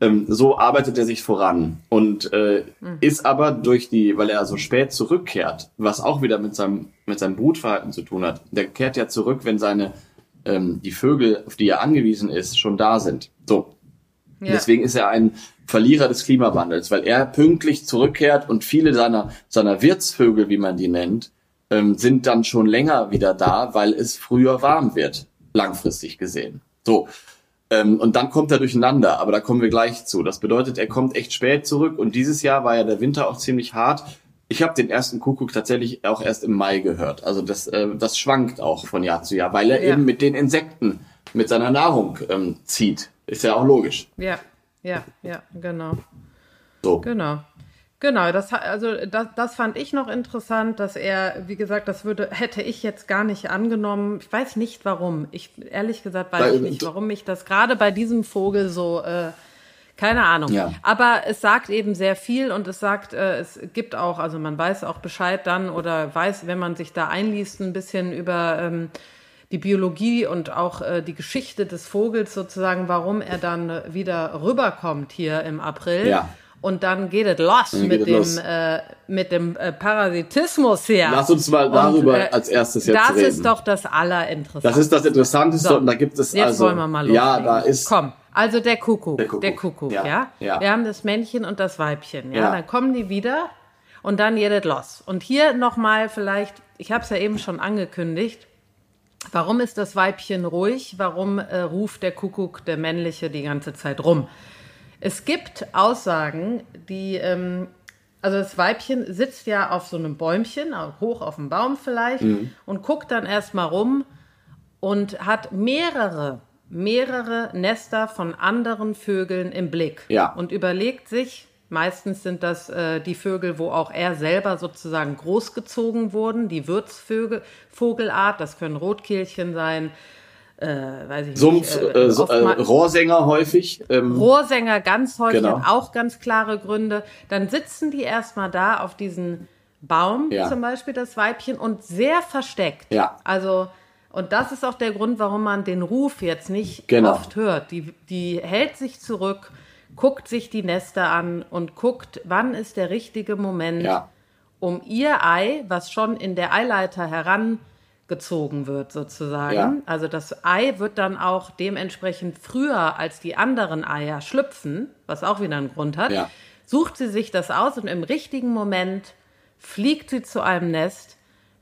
ähm, so arbeitet er sich voran und äh, ist aber durch die, weil er so spät zurückkehrt, was auch wieder mit seinem mit seinem Brutverhalten zu tun hat. Der kehrt ja zurück, wenn seine ähm, die Vögel, auf die er angewiesen ist, schon da sind. So, Ja. Deswegen ist er ein Verlierer des Klimawandels, weil er pünktlich zurückkehrt und viele seiner, seiner Wirtsvögel, wie man die nennt, ähm, sind dann schon länger wieder da, weil es früher warm wird, langfristig gesehen. So. Ähm, und dann kommt er durcheinander, aber da kommen wir gleich zu. Das bedeutet, er kommt echt spät zurück und dieses Jahr war ja der Winter auch ziemlich hart. Ich habe den ersten Kuckuck tatsächlich auch erst im Mai gehört. Also das, äh, das schwankt auch von Jahr zu Jahr, weil er Ja. eben mit den Insekten, mit seiner Nahrung ähm, zieht. Ist ja auch logisch. Ja, ja, ja, genau. So. Genau. Genau, das, also das, das fand ich noch interessant, dass er, wie gesagt, das würde, hätte ich jetzt gar nicht angenommen. Ich weiß nicht warum. Ich, ehrlich gesagt, weiß Weil- ich nicht, warum mich das gerade bei diesem Vogel so, äh, keine Ahnung. Ja. Aber es sagt eben sehr viel und es sagt, äh, es gibt auch, also man weiß auch Bescheid dann oder weiß, wenn man sich da einliest, ein bisschen über ähm, die Biologie und auch äh, die Geschichte des Vogels sozusagen, warum er dann wieder rüberkommt hier im April. Ja. Und dann geht es los Dann mit geht dem, los. Äh, mit dem äh, Parasitismus hier. Lass uns mal darüber als erstes jetzt das reden. ist doch das Allerinteressanteste. Das ist das Interessanteste So, und da gibt es Jetzt also wollen wir mal ja, loslegen. da ist Komm, Also der Kuckuck, Der Kuckuck, der Kuckuck, ja, ja. ja. Wir haben das Männchen und das Weibchen, ja. Ja. Dann kommen die wieder und dann geht es los. Und hier nochmal vielleicht, ich habe es ja eben schon angekündigt, warum ist das Weibchen ruhig? Warum äh, ruft der Kuckuck, der männliche, die ganze Zeit rum? Es gibt Aussagen, die, ähm, also das Weibchen sitzt ja auf so einem Bäumchen, hoch auf dem Baum vielleicht, Mhm. und guckt dann erstmal rum und hat mehrere, mehrere Nester von anderen Vögeln im Blick. Ja. Und überlegt sich, meistens sind das äh, die Vögel, wo auch er selber sozusagen großgezogen wurden, die Würzvögel, Vogelart, das können Rotkehlchen sein, äh, weiß ich Sumpf, nicht. äh, äh, oftmals- Rohrsänger häufig. Ähm, Rohrsänger ganz häufig, Genau. hat auch ganz klare Gründe. Dann sitzen die erstmal da auf diesen Baum, Ja. zum Beispiel das Weibchen, und sehr versteckt. Ja. Also, und das ist auch der Grund, warum man den Ruf jetzt nicht Genau. oft hört. Die, die hält sich zurück, guckt sich die Nester an und guckt, wann ist der richtige Moment, ja. um ihr Ei, was schon in der Eileiter herangezogen wird, sozusagen. Ja. Also das Ei wird dann auch dementsprechend früher als die anderen Eier schlüpfen, was auch wieder einen Grund hat. Ja. Sucht sie sich das aus und im richtigen Moment fliegt sie zu einem Nest,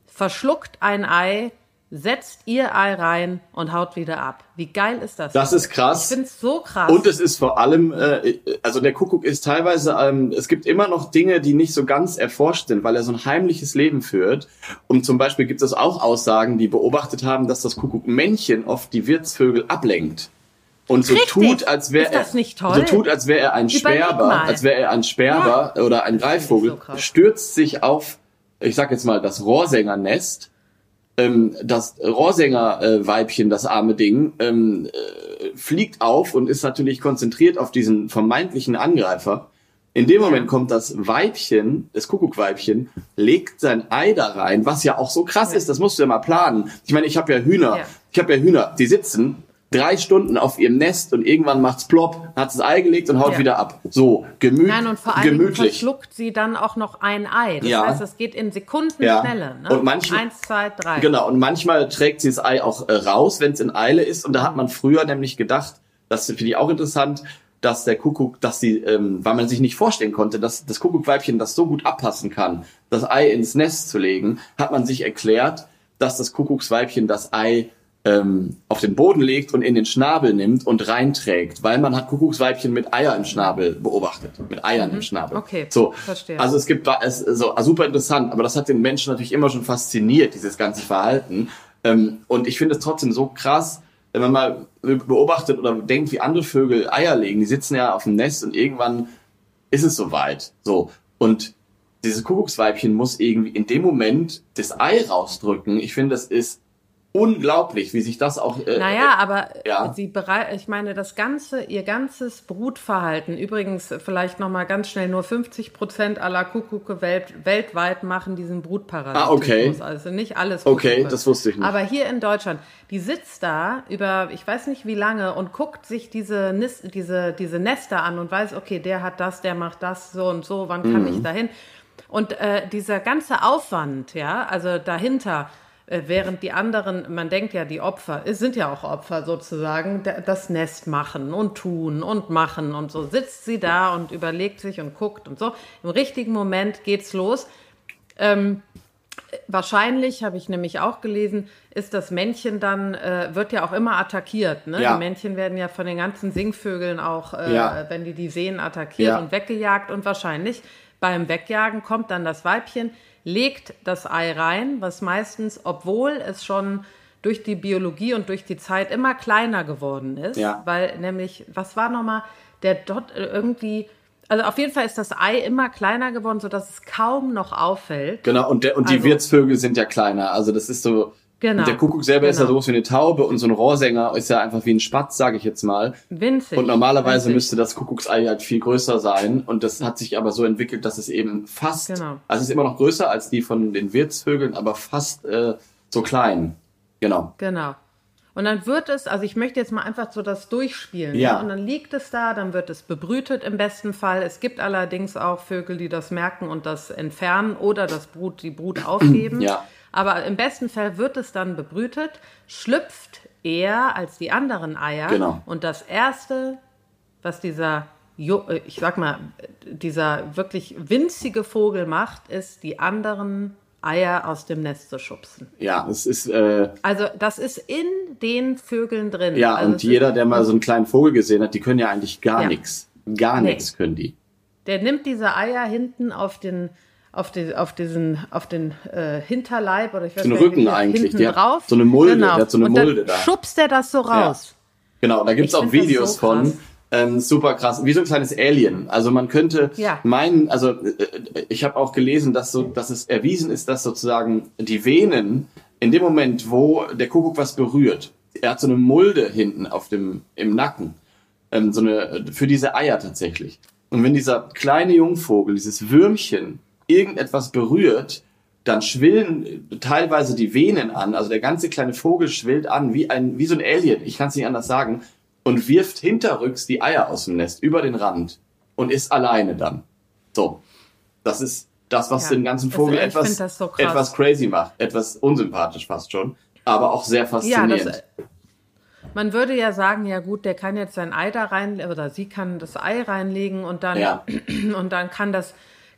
verschluckt ein Ei, setzt ihr Ei rein und haut wieder ab. Wie geil ist das? Das ist krass. ich finde es so krass. Und es ist vor allem, äh, also der Kuckuck ist teilweise, ähm, es gibt immer noch Dinge, die nicht so ganz erforscht sind, weil er so ein heimliches Leben führt. Und zum Beispiel gibt es auch Aussagen, die beobachtet haben, dass das Kuckuckmännchen oft die Wirtsvögel ablenkt. Und so Richtig. tut, als wäre er, so tut, als wäre er ein Sperber, als wäre er ein Sperber oder ein Greifvogel, so stürzt sich auf, ich sag jetzt mal, das Rohrsängernest ähm, das Rohrsänger-Weibchen, das arme Ding, ähm, äh, fliegt auf und ist natürlich konzentriert auf diesen vermeintlichen Angreifer. In dem Moment kommt das Weibchen, das Kuckuckweibchen, legt sein Ei da rein, was ja auch so krass ist, das musst du ja mal planen. Ich meine, ich habe ja Hühner, Ja. ich habe ja Hühner, die sitzen drei Stunden auf ihrem Nest und irgendwann macht's plopp, hat das Ei gelegt und haut Ja. wieder ab. So, gemü Nein, und vor allem gemütlich. verschluckt sie dann auch noch ein Ei. Das Ja. heißt, das geht in Sekunden Ja. Ne? Und manchmal- Eins, zwei, drei. Genau, und manchmal trägt sie das Ei auch äh, raus, wenn es in Eile ist. Und da hat man früher nämlich gedacht, das finde ich auch interessant, dass der Kuckuck, dass sie, ähm, weil man sich nicht vorstellen konnte, dass das Kuckuckweibchen das so gut abpassen kann, das Ei ins Nest zu legen, hat man sich erklärt, dass das Kuckucksweibchen das Ei ähm, auf den Boden legt und in den Schnabel nimmt und reinträgt, weil man hat Kuckucksweibchen mit Eier im Schnabel beobachtet, mit Eiern im Schnabel. Mhm. Okay, so, verstehe. Also es gibt es so super interessant, aber das hat den Menschen natürlich immer schon fasziniert, dieses ganze Verhalten. Ähm, und ich finde es trotzdem so krass, wenn man mal beobachtet oder denkt, wie andere Vögel Eier legen. Die sitzen ja auf dem Nest und irgendwann ist es soweit. So und dieses Kuckucksweibchen muss irgendwie in dem Moment das Ei rausdrücken. Ich finde, das ist unglaublich, wie sich das auch. Äh, Naja, aber ja. sie bereit, ich meine, das ganze, ihr ganzes Brutverhalten, übrigens vielleicht nochmal ganz schnell, nur 50 Prozent aller Kuckucke welt, weltweit machen diesen Brutparasitismus. Ah, okay. Also nicht alles Okay, Kuckucke. das wusste ich nicht. Aber hier in Deutschland, die sitzt da über, ich weiß nicht wie lange und guckt sich diese, Nis, diese, diese Nester an und weiß, okay, der hat das, der macht das, so und so, wann kann Mhm. ich dahin? Und äh, dieser ganze Aufwand, ja, also dahinter, äh, während die anderen, man denkt ja, die Opfer, es sind ja auch Opfer sozusagen, da- das Nest machen und tun und machen und so, sitzt sie da und überlegt sich und guckt und so. Im richtigen Moment geht's los. Ähm, wahrscheinlich, habe ich nämlich auch gelesen, ist das Männchen dann, äh, wird ja auch immer attackiert. Ne? Ja. Die Männchen werden ja von den ganzen Singvögeln auch, äh, Ja. wenn die die sehen, attackiert Ja. und weggejagt. Und wahrscheinlich beim Wegjagen kommt dann das Weibchen, legt das Ei rein, was meistens, obwohl es schon durch die Biologie und durch die Zeit immer kleiner geworden ist, Ja. weil nämlich, was war nochmal, der dort äh, irgendwie, also auf jeden Fall ist das Ei immer kleiner geworden, sodass es kaum noch auffällt. Genau, und, der, und die Also- Wirtsvögel sind ja kleiner. Also das ist so. Genau. Der Kuckuck selber ist ja Genau. so groß wie eine Taube und so ein Rohrsänger ist ja einfach wie ein Spatz, sage ich jetzt mal. Winzig. Und normalerweise winzig. müsste das Kuckucksei halt viel größer sein. Und das hat sich aber so entwickelt, dass es eben fast, Genau. also es ist immer noch größer als die von den Wirtsvögeln, aber fast äh, so klein. Genau. Genau. Und dann wird es, also ich möchte jetzt mal einfach so das durchspielen. Ja. ne? Und dann liegt es da, dann wird es bebrütet im besten Fall. Es gibt allerdings auch Vögel, die das merken und das entfernen oder das Brut, die Brut (clears throat) aufgeben. Ja. Aber im besten Fall wird es dann bebrütet, schlüpft eher als die anderen Eier. Genau. Und das erste, was dieser, äh, ich sag mal, dieser wirklich winzige Vogel macht, ist, die anderen Eier aus dem Nest zu schubsen. Ja, es ist, äh, Also das ist in den Vögeln drin. ja, also und jeder, der mal so einen kleinen Vogel gesehen hat, die können ja eigentlich gar Ja. nichts. Gar Nee. nichts können die. Der nimmt diese Eier hinten auf den auf, die, auf diesen auf den äh, Hinterleib oder ich weiß Den nicht, Rücken wie- eigentlich, der hat drauf. so eine Mulde, genau. der hat so eine und Mulde dann da. schubst er das so raus. Genau, da gibt's Ich auch Videos so von. Ähm, super krass, wie so ein kleines Alien. Also man könnte Ja. meinen, also äh, ich habe auch gelesen, dass so, dass es erwiesen ist, dass sozusagen die Venen in dem Moment, wo der Kuckuck was berührt, er hat so eine Mulde hinten auf dem im Nacken, ähm, so eine für diese Eier tatsächlich. Und wenn dieser kleine Jungvogel, dieses Würmchen, irgendetwas berührt, dann schwillen teilweise die Venen an. Also der ganze kleine Vogel schwillt an wie ein wie so ein Alien. Ich kann es nicht anders sagen und wirft hinterrücks die Eier aus dem Nest über den Rand und ist alleine dann. So, das ist das, was Ja, den ganzen das- Vogel ich etwas so etwas crazy macht, etwas unsympathisch fast schon, aber auch sehr Ja, faszinierend. das, man würde ja sagen, ja gut, der kann jetzt sein Ei da rein oder sie kann das Ei reinlegen und dann Ja. (clears throat) und dann kann das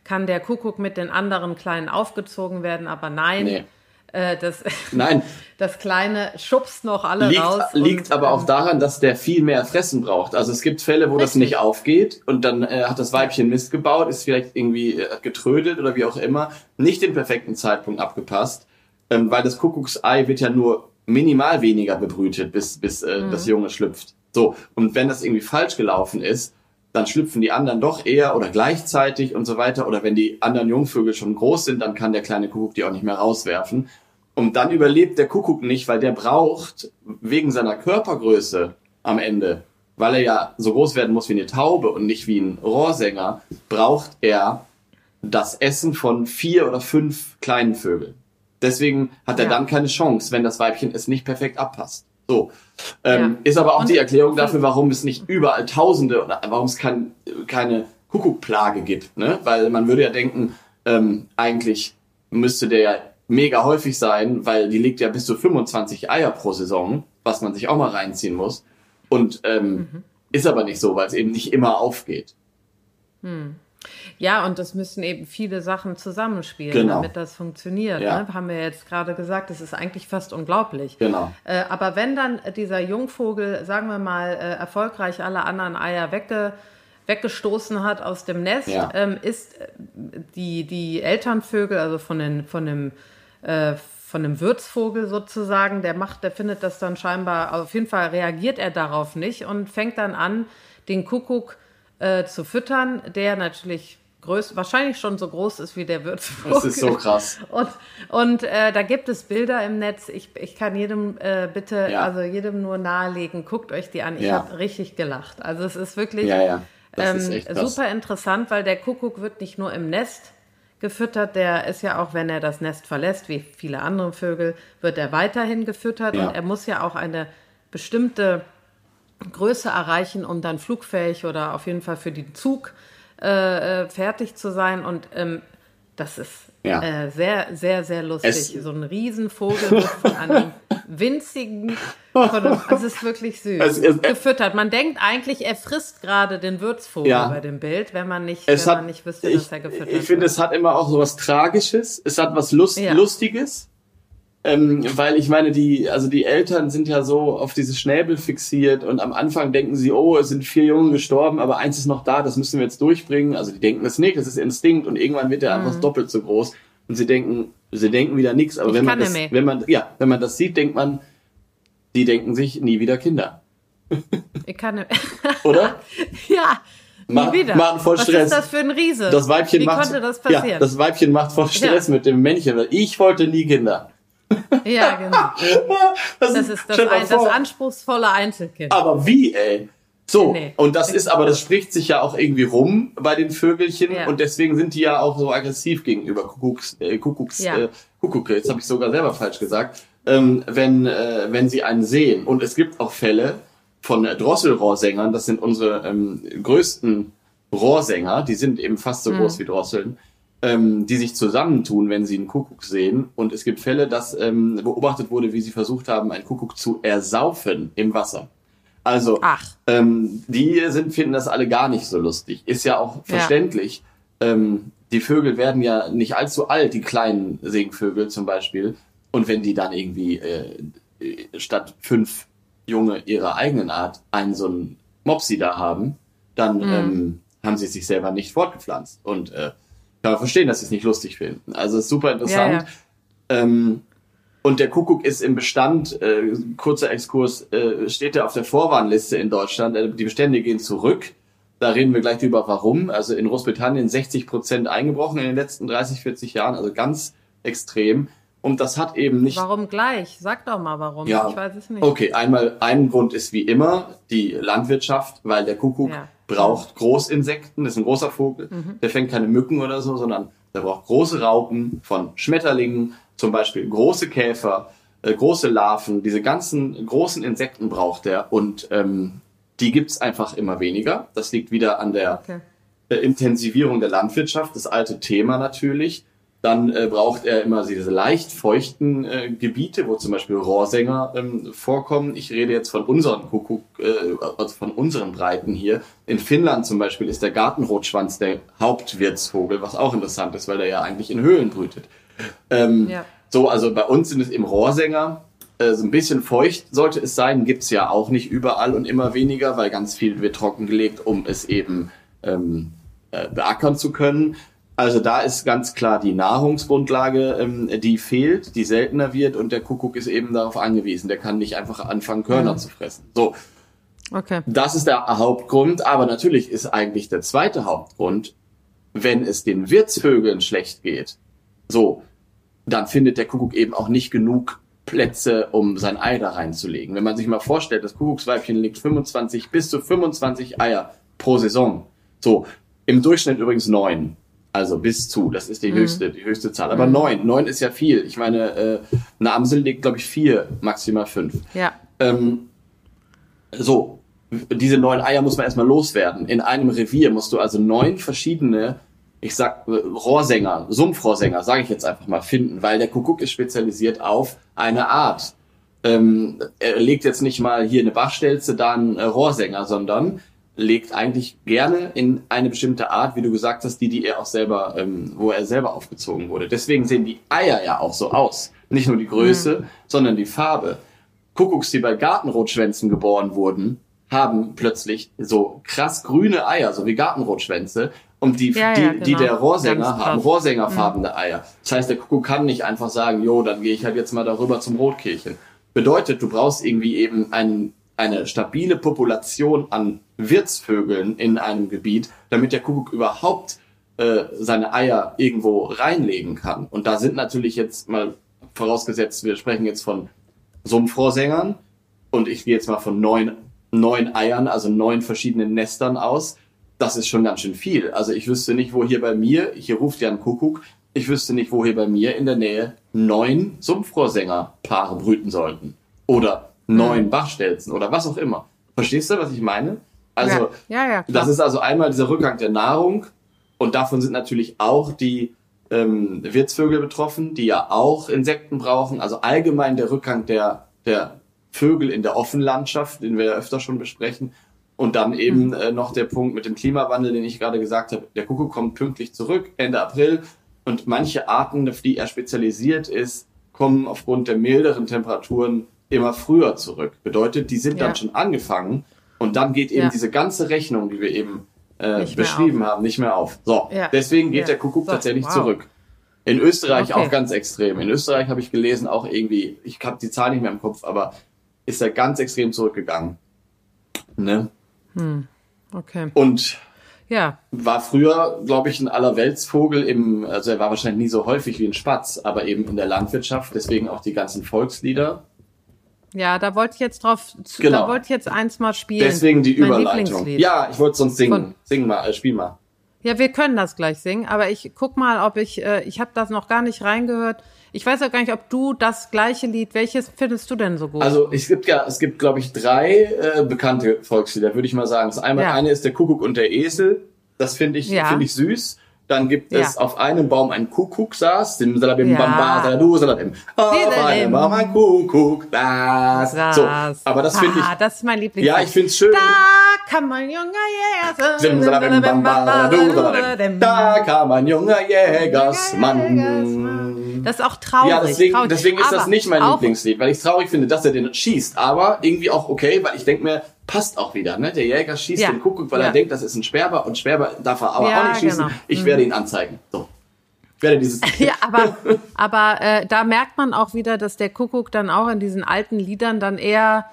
kann der Kuckuck mit den anderen Kleinen aufgezogen werden, aber nein, Nee. äh, das (laughs) Nein, das Kleine schubst noch alle liegt, raus. liegt und, aber auch ähm, daran, dass der viel mehr Fressen braucht. Also es gibt Fälle, wo das Richtig. nicht aufgeht und dann äh, hat das Weibchen Mist gebaut, ist vielleicht irgendwie äh, getrödelt oder wie auch immer, nicht den perfekten Zeitpunkt abgepasst, ähm, weil das Kuckucksei wird ja nur minimal weniger bebrütet, bis, bis äh, Mhm. das Junge schlüpft. So, und wenn das irgendwie falsch gelaufen ist, dann schlüpfen die anderen doch eher oder gleichzeitig und so weiter. Oder wenn die anderen Jungvögel schon groß sind, dann kann der kleine Kuckuck die auch nicht mehr rauswerfen. Und dann überlebt der Kuckuck nicht, weil der braucht wegen seiner Körpergröße am Ende, weil er ja so groß werden muss wie eine Taube und nicht wie ein Rohrsänger, braucht er das Essen von vier oder fünf kleinen Vögeln. Deswegen hat er Ja. dann keine Chance, wenn das Weibchen es nicht perfekt abpasst. So. Ähm, Ja. Ist aber auch Und- die Erklärung dafür, warum es nicht überall Tausende oder warum es kein, keine Kuckuckplage gibt. Ne? Weil man würde ja denken, ähm, eigentlich müsste der ja mega häufig sein, weil die legt ja bis zu 25 Eier pro Saison, was man sich auch mal reinziehen muss. Und ähm, Mhm. ist aber nicht so, weil es eben nicht immer aufgeht. Ja, und das müssen eben viele Sachen zusammenspielen, Genau. damit das funktioniert. Ja. Ne? Haben wir jetzt gerade gesagt, das ist eigentlich fast unglaublich. Genau. Äh, aber wenn dann dieser Jungvogel, sagen wir mal, äh, erfolgreich alle anderen Eier wegge weggestoßen hat aus dem Nest, Ja. ähm, ist äh, die, die Elternvögel, also von, den, von dem äh, von dem Würzvogel sozusagen, der macht, der findet das dann scheinbar, auf jeden Fall reagiert er darauf nicht und fängt dann an, den Kuckuck äh, zu füttern, der natürlich größ, wahrscheinlich schon so groß ist wie der Würzvogel. Das ist so krass. (laughs) Und, und äh, da gibt es Bilder im Netz. Ich, ich kann jedem äh, bitte, Ja. also jedem nur nahelegen, guckt euch die an. Ich Ja. habe richtig gelacht. Also es ist wirklich Ja, ähm, ist super interessant, weil der Kuckuck wird nicht nur im Nest gefüttert, der ist ja auch, wenn er das Nest verlässt, wie viele andere Vögel, wird er weiterhin gefüttert und er muss ja auch eine bestimmte Größe erreichen, um dann flugfähig oder auf jeden Fall für den Zug äh, äh, fertig zu sein. Und ähm, das ist Ja. äh, sehr, sehr, sehr lustig. Es- so ein Riesenvogel von einem (laughs) winzigen, einem, es ist wirklich süß, Es- es- gefüttert. Man denkt eigentlich, er frisst gerade den Würzvogel Ja. bei dem Bild, wenn man nicht, Es wenn hat, man nicht wüsste, ich, dass er gefüttert ich finde, wird. es hat immer auch so was Tragisches. Es hat was Lust, Ja. Lustiges. Ähm, weil ich meine, die, also die Eltern sind ja so auf diese Schnäbel fixiert und am Anfang denken sie, oh, es sind vier Junge gestorben, aber eins ist noch da, das müssen wir jetzt durchbringen. Also die denken das nicht, das ist Instinkt und irgendwann wird er Mhm. einfach doppelt so groß und sie denken, sie denken wieder nichts. Aber Ich wenn man das, mehr. wenn man, ja, wenn man das sieht, denkt man, die denken sich nie wieder Kinder, (laughs) Ich kann nicht. oder? (laughs) ja, Ma- wieder. machen voll Was Stress. ist das für ein Riese? Das Weibchen Wie macht, konnte das passieren? Ja, das Weibchen macht voll Stress Ja. mit dem Männchen. Ich wollte nie Kinder. Ja genau. (laughs) Das ist das, stell mal ein, das anspruchsvolle Einzelkind. Aber wie, ey? So, Nee. und das ist aber, das spricht sich ja auch irgendwie rum bei den Vögelchen Ja. und deswegen sind die ja auch so aggressiv gegenüber Kuckucks, äh, Kuckucks, Ja. äh, Kuckucke, jetzt habe ich sogar selber falsch gesagt, ähm, wenn, äh, wenn sie einen sehen. Und es gibt auch Fälle von äh, Drosselrohrsängern, das sind unsere ähm, größten Rohrsänger, die sind eben fast so Mhm. groß wie Drosseln, ähm, die sich zusammentun, wenn sie einen Kuckuck sehen. Und es gibt Fälle, dass ähm, beobachtet wurde, wie sie versucht haben, einen Kuckuck zu ersaufen im Wasser. Also, Ach. Ähm, die sind, finden das alle gar nicht so lustig. Ist ja auch verständlich. Ähm, die Vögel werden ja nicht allzu alt, die kleinen Singvögel zum Beispiel. Und wenn die dann irgendwie äh, statt fünf Junge ihrer eigenen Art einen so einen Mopsi da haben, dann ähm, haben sie sich selber nicht fortgepflanzt. Und äh, kann man verstehen, dass sie es nicht lustig finden. Also ist super interessant. Ja, Ähm, und der Kuckuck ist im Bestand, äh, kurzer Exkurs, äh, steht er auf der Vorwarnliste in Deutschland. Äh, die Bestände gehen zurück. Da reden wir gleich drüber, warum. Also in Großbritannien 60 Prozent eingebrochen in den letzten 30, 40 Jahren, also ganz extrem. Und das hat eben nicht Warum gleich? Sag doch mal warum. ja. Ich weiß es nicht. Okay, einmal ein Grund ist wie immer die Landwirtschaft, weil der Kuckuck Ja. braucht Großinsekten, das ist ein großer Vogel, Mhm. der fängt keine Mücken oder so, sondern der braucht große Raupen von Schmetterlingen, zum Beispiel große Käfer, äh, große Larven, diese ganzen großen Insekten braucht er und ähm, die gibt's einfach immer weniger. Das liegt wieder an der Okay. äh, Intensivierung der Landwirtschaft, das alte Thema natürlich. Dann äh, braucht er immer diese leicht feuchten äh, Gebiete, wo zum Beispiel Rohrsänger ähm, vorkommen. Ich rede jetzt von unseren Kuckuck, äh, also von unseren Breiten hier. In Finnland zum Beispiel ist der Gartenrotschwanz der Hauptwirtsvogel, was auch interessant ist, weil der ja eigentlich in Höhlen brütet. Ähm, Ja. So, also bei uns sind es eben Rohrsänger. Äh, so ein bisschen feucht sollte es sein, gibt's ja auch nicht überall und immer weniger, weil ganz viel wird trockengelegt, um es eben ähm, äh, beackern zu können. Also da ist ganz klar die Nahrungsgrundlage, ähm, die fehlt, die seltener wird und der Kuckuck ist eben darauf angewiesen. Der kann nicht einfach anfangen, Körner zu fressen. So, Okay. das ist der Hauptgrund, aber natürlich ist eigentlich der zweite Hauptgrund, wenn es den Wirtsvögeln schlecht geht, so, dann findet der Kuckuck eben auch nicht genug Plätze, um sein Ei da reinzulegen. Wenn man sich mal vorstellt, das Kuckucksweibchen legt 25 bis zu 25 Eier pro Saison. So, im Durchschnitt übrigens neun. Also bis zu, das ist die höchste, die höchste Zahl. Aber neun, neun ist ja viel. Ich meine, äh, eine Amsel legt, glaube ich, vier, maximal fünf. Ja. Ähm, so, diese neun Eier muss man erstmal loswerden. In einem Revier musst du also neun verschiedene, ich sag, Rohrsänger, Sumpfrohrsänger, sage ich jetzt einfach mal, finden, weil der Kuckuck ist spezialisiert auf eine Art. Ähm, er legt jetzt nicht mal hier eine Bachstelze, da einen äh, Rohrsänger, sondern legt eigentlich gerne in eine bestimmte Art, wie du gesagt hast, die, die er auch selber, ähm, wo er selber aufgezogen wurde. Deswegen sehen die Eier ja auch so aus. Nicht nur die Größe, sondern die Farbe. Kuckucks, die bei Gartenrotschwänzen geboren wurden, haben plötzlich so krass grüne Eier, so wie Gartenrotschwänze. Und die, Ja, die, ja, die genau. der Rohrsänger haben, Rohrsängerfarbene Eier. Das heißt, der Kuckuck kann nicht einfach sagen, jo, dann gehe ich halt jetzt mal darüber zum Rotkehlchen. Bedeutet, du brauchst irgendwie eben ein, eine stabile Population an Wirtsvögeln in einem Gebiet, damit der Kuckuck überhaupt äh, seine Eier irgendwo reinlegen kann. Und da sind natürlich jetzt mal vorausgesetzt, wir sprechen jetzt von Sumpfrohrsängern und ich gehe jetzt mal von neun, neun Eiern, also neun verschiedenen Nestern aus. Das ist schon ganz schön viel. Also ich wüsste nicht, wo hier bei mir, hier ruft ja ein Kuckuck, ich wüsste nicht, wo hier bei mir in der Nähe neun Sumpfrohrsänger-Paare brüten sollten. Oder neun Bachstelzen oder was auch immer. Verstehst du, was ich meine? Also, ja, ja, ja das ist also einmal dieser Rückgang der Nahrung und davon sind natürlich auch die ähm, Wirtsvögel betroffen, die ja auch Insekten brauchen. Also allgemein der Rückgang der, der Vögel in der Offenlandschaft, den wir ja öfter schon besprechen. Und dann eben äh, noch der Punkt mit dem Klimawandel, den ich gerade gesagt habe. Der Kuckuck kommt pünktlich zurück, Ende April. Und manche Arten, auf die er spezialisiert ist, kommen aufgrund der milderen Temperaturen immer früher zurück. Bedeutet, die sind Ja. dann schon angefangen. Und dann geht eben Ja. diese ganze Rechnung, die wir eben äh, beschrieben haben, nicht mehr auf. So, Ja. deswegen geht der Kuckuck So, tatsächlich wow. zurück. In Österreich Okay. auch ganz extrem. In Österreich habe ich gelesen, auch irgendwie, ich habe die Zahl nicht mehr im Kopf, aber ist er ganz extrem zurückgegangen. Ne? okay. Und Ja, war früher, glaube ich, ein Allerweltsvogel im, also er war wahrscheinlich nie so häufig wie ein Spatz, aber eben in der Landwirtschaft, deswegen auch die ganzen Volkslieder. Ja, da wollte ich jetzt drauf, zu, Genau. da wollte ich jetzt eins mal spielen. Deswegen die Mein Überleitung. Lieblingslied. Ja, ich wollte sonst singen. Von- Sing mal, äh, spiel mal. Ja, wir können das gleich singen, aber ich guck mal, ob ich, äh, ich habe das noch gar nicht reingehört. Ich weiß auch gar nicht, ob du das gleiche Lied, welches findest du denn so gut? Also es gibt ja, es gibt, glaube ich, drei äh, bekannte Volkslieder, würde ich mal sagen. Das einmal Ja. eine ist der Kuckuck und der Esel. Das finde ich, Ja. finde ich süß. Dann gibt Ja. es auf einem Baum einen Kuckuck saß, sim salabim Ja. bamba saladu salabim. Auf einem Baum ein Kuckuck saß. So, aber das finde ich, Ah, das ist mein Lieblings. ja, ich finde es schön. Da kann man junger Jäger Sim salabim bamba saladu salabim. Da kam ein junger Jägersmann. Das ist auch traurig. Ja, deswegen, traurig. deswegen ist das Aber nicht mein Lieblingslied, weil ich traurig finde, dass er den schießt. Aber irgendwie auch okay, weil ich denke mir, passt auch wieder. Ne? Der Jäger schießt Ja. den Kuckuck, weil Ja. er denkt, das ist ein Sperber und Sperber darf er aber Ja, auch nicht schießen. genau. Ich werde ihn anzeigen. So. Ich werde dieses. (laughs) Ja, aber, aber äh, da merkt man auch wieder, dass der Kuckuck dann auch in diesen alten Liedern dann eher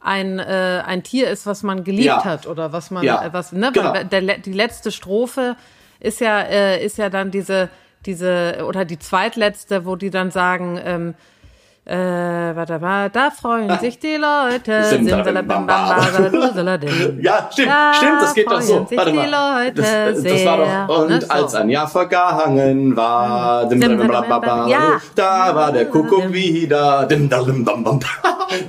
ein, äh, ein Tier ist, was man geliebt Ja. hat oder was man, äh, was, ne, Genau. der, die letzte Strophe ist ja, äh, ist ja dann diese, diese, oder die zweitletzte, wo die dann sagen, ähm, äh, warte mal, da freuen sich die Leute. Simsalabim-bamba. (laughs) Ja, stimmt, Da stimmt, das geht doch so. freuen sich Warte die mal. Leute Das, das war doch, und ne, so. als ein Jahr vergangen war, dim, bam, Ja. da war der Kuckuck wieder. Dim, da, dim. (laughs)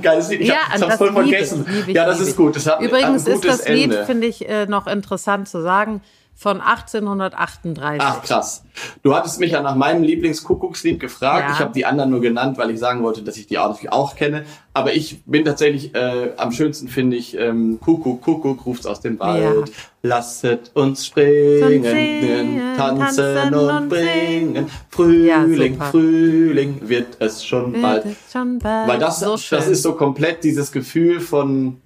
Geiles Lied, ich, Ja, hab, hab's voll vergessen. ich, ja, das ist gut. Das hat Übrigens ein ist gutes das Lied, finde ich, äh, noch interessant zu sagen, von 1838. Ach krass. Du hattest mich ja nach meinem Lieblingskuckuckslied gefragt. Ja. Ich habe die anderen nur genannt, weil ich sagen wollte, dass ich die auch, auch kenne. Aber ich bin tatsächlich äh, am schönsten finde ich ähm, Kuckuck, Kuckuck ruft's aus dem Wald. Lasset uns springen, singen, tanzen, tanzen und bringen. Frühling, super. Frühling wird es schon bald. Wird es schon bald. Weil das, so das ist so komplett dieses Gefühl von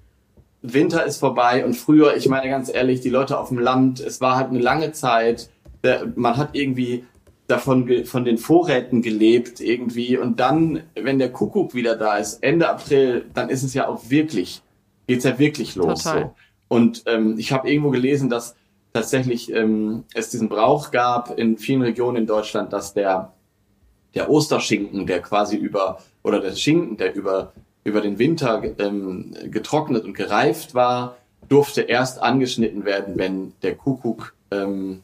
Winter ist vorbei und früher, ich meine ganz ehrlich, die Leute auf dem Land, es war halt eine lange Zeit, man hat irgendwie davon von den Vorräten gelebt irgendwie und dann, wenn der Kuckuck wieder da ist, Ende April, dann ist es ja auch wirklich, geht's ja wirklich los. Total. So. Und ähm, ich habe irgendwo gelesen, dass tatsächlich ähm, es diesen Brauch gab in vielen Regionen in Deutschland, dass der der Osterschinken, der quasi über, oder der Schinken, der über, über den Winter ähm, getrocknet und gereift war, durfte erst angeschnitten werden, wenn der Kuckuck ähm,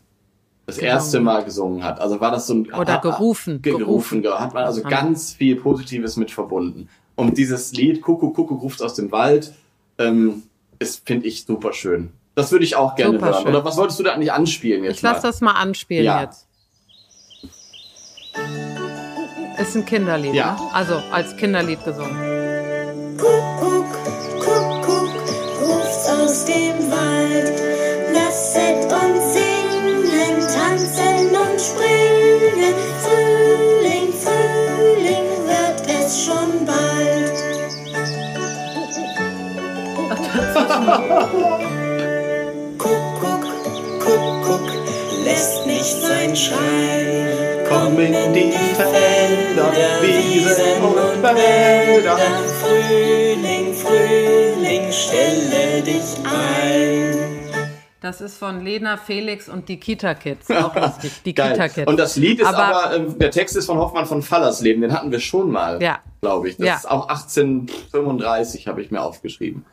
das erste Mal gesungen hat. Also war das so ein... Oder gerufen, Ge gerufen. gerufen. ge- Hat man also Haben- ganz viel Positives mit verbunden. Und dieses Lied, Kuckuck, Kuckuck ruft aus dem Wald, ähm, ist, finde ich, super schön. Das würde ich auch gerne Super hören. schön. Oder was wolltest du da eigentlich anspielen jetzt Ich lasse mal? das mal anspielen Ja. jetzt. Ist ein Kinderlied, Ja. ne? Also als Kinderlied gesungen. Kuckuck, Kuckuck, ruft's aus dem Wald. Lasset uns singen, tanzen und springen. Frühling, Frühling wird es schon bald. Kuckuck, Kuckuck, lässt nicht sein Schrei. Komm in die Felder, Wiesen und Wälder. Frühling, Frühling, stelle dich ein. Das ist von Lena Felix und die Kita Kids. Auch (laughs) lustig. Die Kita. Kids. Und das Lied ist aber, Aber- ähm, der Text ist von Hoffmann von Fallersleben, den hatten wir schon mal, Ja. glaube ich. Das Ja. ist auch 1835, habe ich mir aufgeschrieben.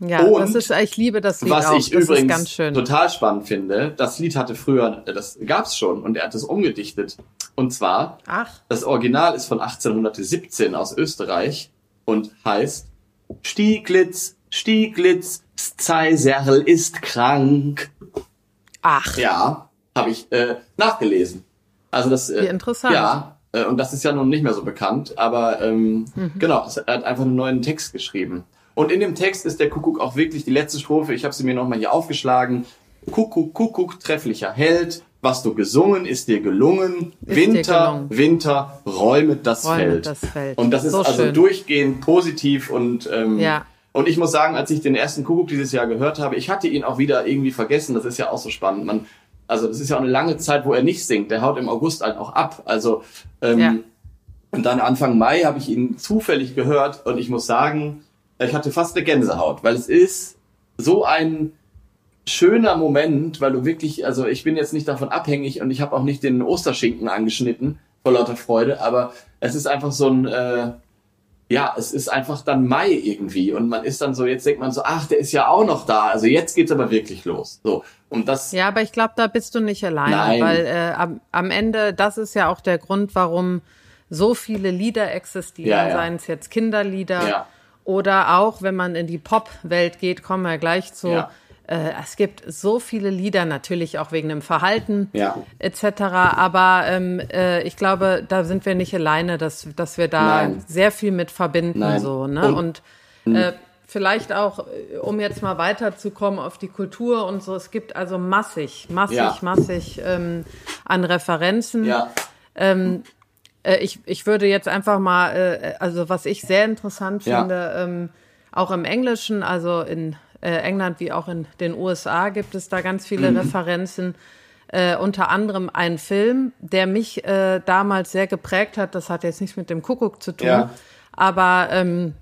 Ja, Und das ist, ich liebe das Lied Was auch. ich das übrigens ist ganz schön. total spannend finde, das Lied hatte früher, äh, das gab's schon und er hat es umgedichtet. Und zwar, Ach, das Original ist von 1817 aus Österreich und heißt Stieglitz, Stieglitz, Zeiserl ist krank. ach. Ja, habe ich äh, nachgelesen. Also das, äh, Wie interessant. Ja, äh, und das ist ja nun nicht mehr so bekannt, aber ähm, Mhm. genau, es- er hat einfach einen neuen Text geschrieben. Und in dem Text ist der Kuckuck auch wirklich die letzte Strophe. Ich habe sie mir nochmal hier aufgeschlagen. Kuckuck, Kuckuck, trefflicher Held. Was du gesungen, ist dir gelungen. Ist dir Winter, gelungen. Winter, räumet das Räumet Feld. das Feld. Und das ist So also schön. durchgehend positiv und ähm, Ja. und ich muss sagen, als ich den ersten Kuckuck dieses Jahr gehört habe, ich hatte ihn auch wieder irgendwie vergessen. Das ist ja auch so spannend. Man, also das ist ja auch eine lange Zeit, wo er nicht singt. Der haut im August halt auch ab. Also ähm, Ja. und dann Anfang Mai habe ich ihn zufällig gehört und ich muss sagen, ich hatte fast eine Gänsehaut, weil es ist so ein schöner Moment, weil du wirklich, also ich bin jetzt nicht davon abhängig und ich habe auch nicht den Osterschinken angeschnitten vor lauter Freude, aber es ist einfach so ein, äh, ja, es ist einfach dann Mai irgendwie und man ist dann so, jetzt denkt man so, ach, der ist ja auch noch da, also jetzt geht's aber wirklich los. So und das, Ja, aber ich glaube, da bist du nicht alleine, Nein. weil äh, am, am Ende, das ist ja auch der Grund, warum so viele Lieder existieren, Ja, ja. seien es jetzt Kinderlieder Ja. oder auch, wenn man in die Pop-Welt geht, kommen wir gleich zu, Ja. Äh, es gibt so viele Lieder, natürlich auch wegen dem Verhalten Ja. etc. Aber ähm, äh, ich glaube, da sind wir nicht alleine, dass, dass wir da Nein. sehr viel mit verbinden. Nein. So, ne? Und- Und, äh, vielleicht auch, äh, um jetzt mal weiterzukommen auf die Kultur und so, es gibt also massig, massig, Ja. massig ähm, an Referenzen. Ja. Äh, ich, ich würde jetzt einfach mal, äh, also was ich sehr interessant Ja. finde, ähm, auch im Englischen, also in äh, England wie auch in den USA gibt es da ganz viele Mhm. Referenzen. Äh, unter anderem ein Film, der mich äh, damals sehr geprägt hat. Das hat jetzt nichts mit dem Kuckuck zu tun, Ja. aber ähm,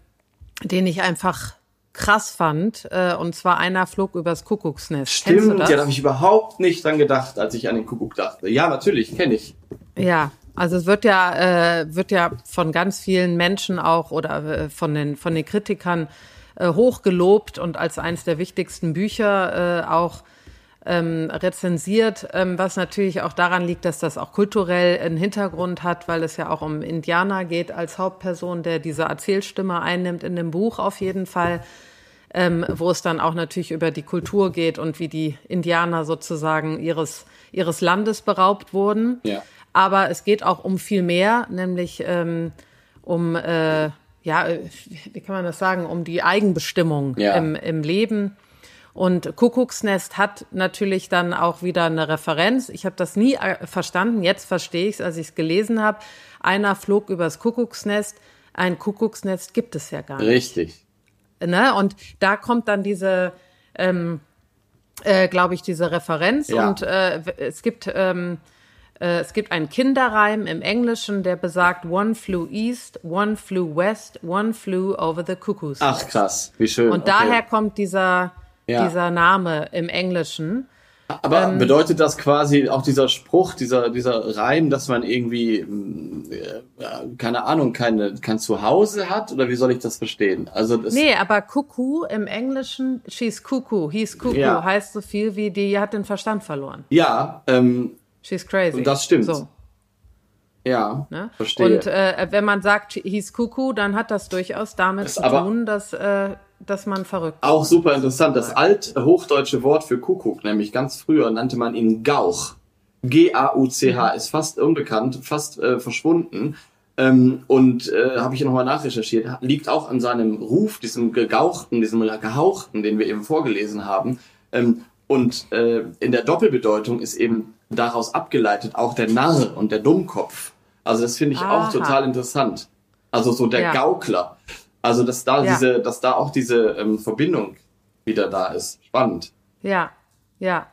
den ich einfach krass fand. Äh, und zwar einer flog übers Kuckucksnest. Stimmt, ja, da habe ich überhaupt nicht dran gedacht, als ich an den Kuckuck dachte. Ja, natürlich, kenne ich. Ja, also es wird ja, äh, wird ja von ganz vielen Menschen auch oder äh, von den, von den Kritikern äh, hochgelobt und als eines der wichtigsten Bücher äh, auch ähm, rezensiert, ähm, was natürlich auch daran liegt, dass das auch kulturell einen Hintergrund hat, weil es ja auch um Indianer geht als Hauptperson, der diese Erzählstimme einnimmt in dem Buch auf jeden Fall ähm, wo es dann auch natürlich über die Kultur geht und wie die Indianer sozusagen ihres, ihres Landes beraubt wurden. Ja. Aber es geht auch um viel mehr, nämlich ähm, um, äh, ja, äh, wie kann man das sagen, um die Eigenbestimmung Ja. im, im Leben. Und Kuckucksnest hat natürlich dann auch wieder eine Referenz. Ich habe das nie äh, verstanden, jetzt verstehe ich es, als ich es gelesen habe. Einer flog übers Kuckucksnest. Ein Kuckucksnest gibt es ja gar nicht. Richtig. Ne? Und da kommt dann diese, ähm, äh, glaube ich, diese Referenz. Ja. Und äh, es gibt ähm, äh, es gibt einen Kinderreim im Englischen, der besagt One flew east, one flew west, one flew over the cuckoo's. Ach krass, wie schön. Und okay. daher kommt dieser Ja. dieser Name im Englischen. Aber ähm, bedeutet das quasi auch dieser Spruch, dieser, dieser Reim, dass man irgendwie, äh, keine Ahnung, keine, kein Zuhause hat? Oder wie soll ich das verstehen? Also das, Nee, aber Cuckoo im Englischen, she's cuckoo, he's cuckoo, Ja. heißt so viel wie die hat den Verstand verloren. ja, ähm, She's crazy. Das stimmt. So. ja, Ne? verstehe. Und äh, wenn man sagt, hieß Kuckuck, dann hat das durchaus damit Ist zu tun, dass, äh, dass man verrückt Auch super interessant. Das althochdeutsche Wort für Kuckuck, nämlich ganz früher nannte man ihn Gauch. G-A-U-C-H ist fast unbekannt, fast äh, verschwunden. Ähm, und äh, habe ich nochmal nachrecherchiert, liegt auch an seinem Ruf, diesem gegauchten, diesem gehauchten, den wir eben vorgelesen haben. Ähm, und äh, in der Doppelbedeutung ist eben daraus abgeleitet auch der Narr und der Dummkopf. Also das finde ich Aha. auch total interessant. Also so der Ja. Gaukler. Also dass da Ja. diese, dass da auch diese ähm, Verbindung wieder da ist. Spannend. Ja, ja.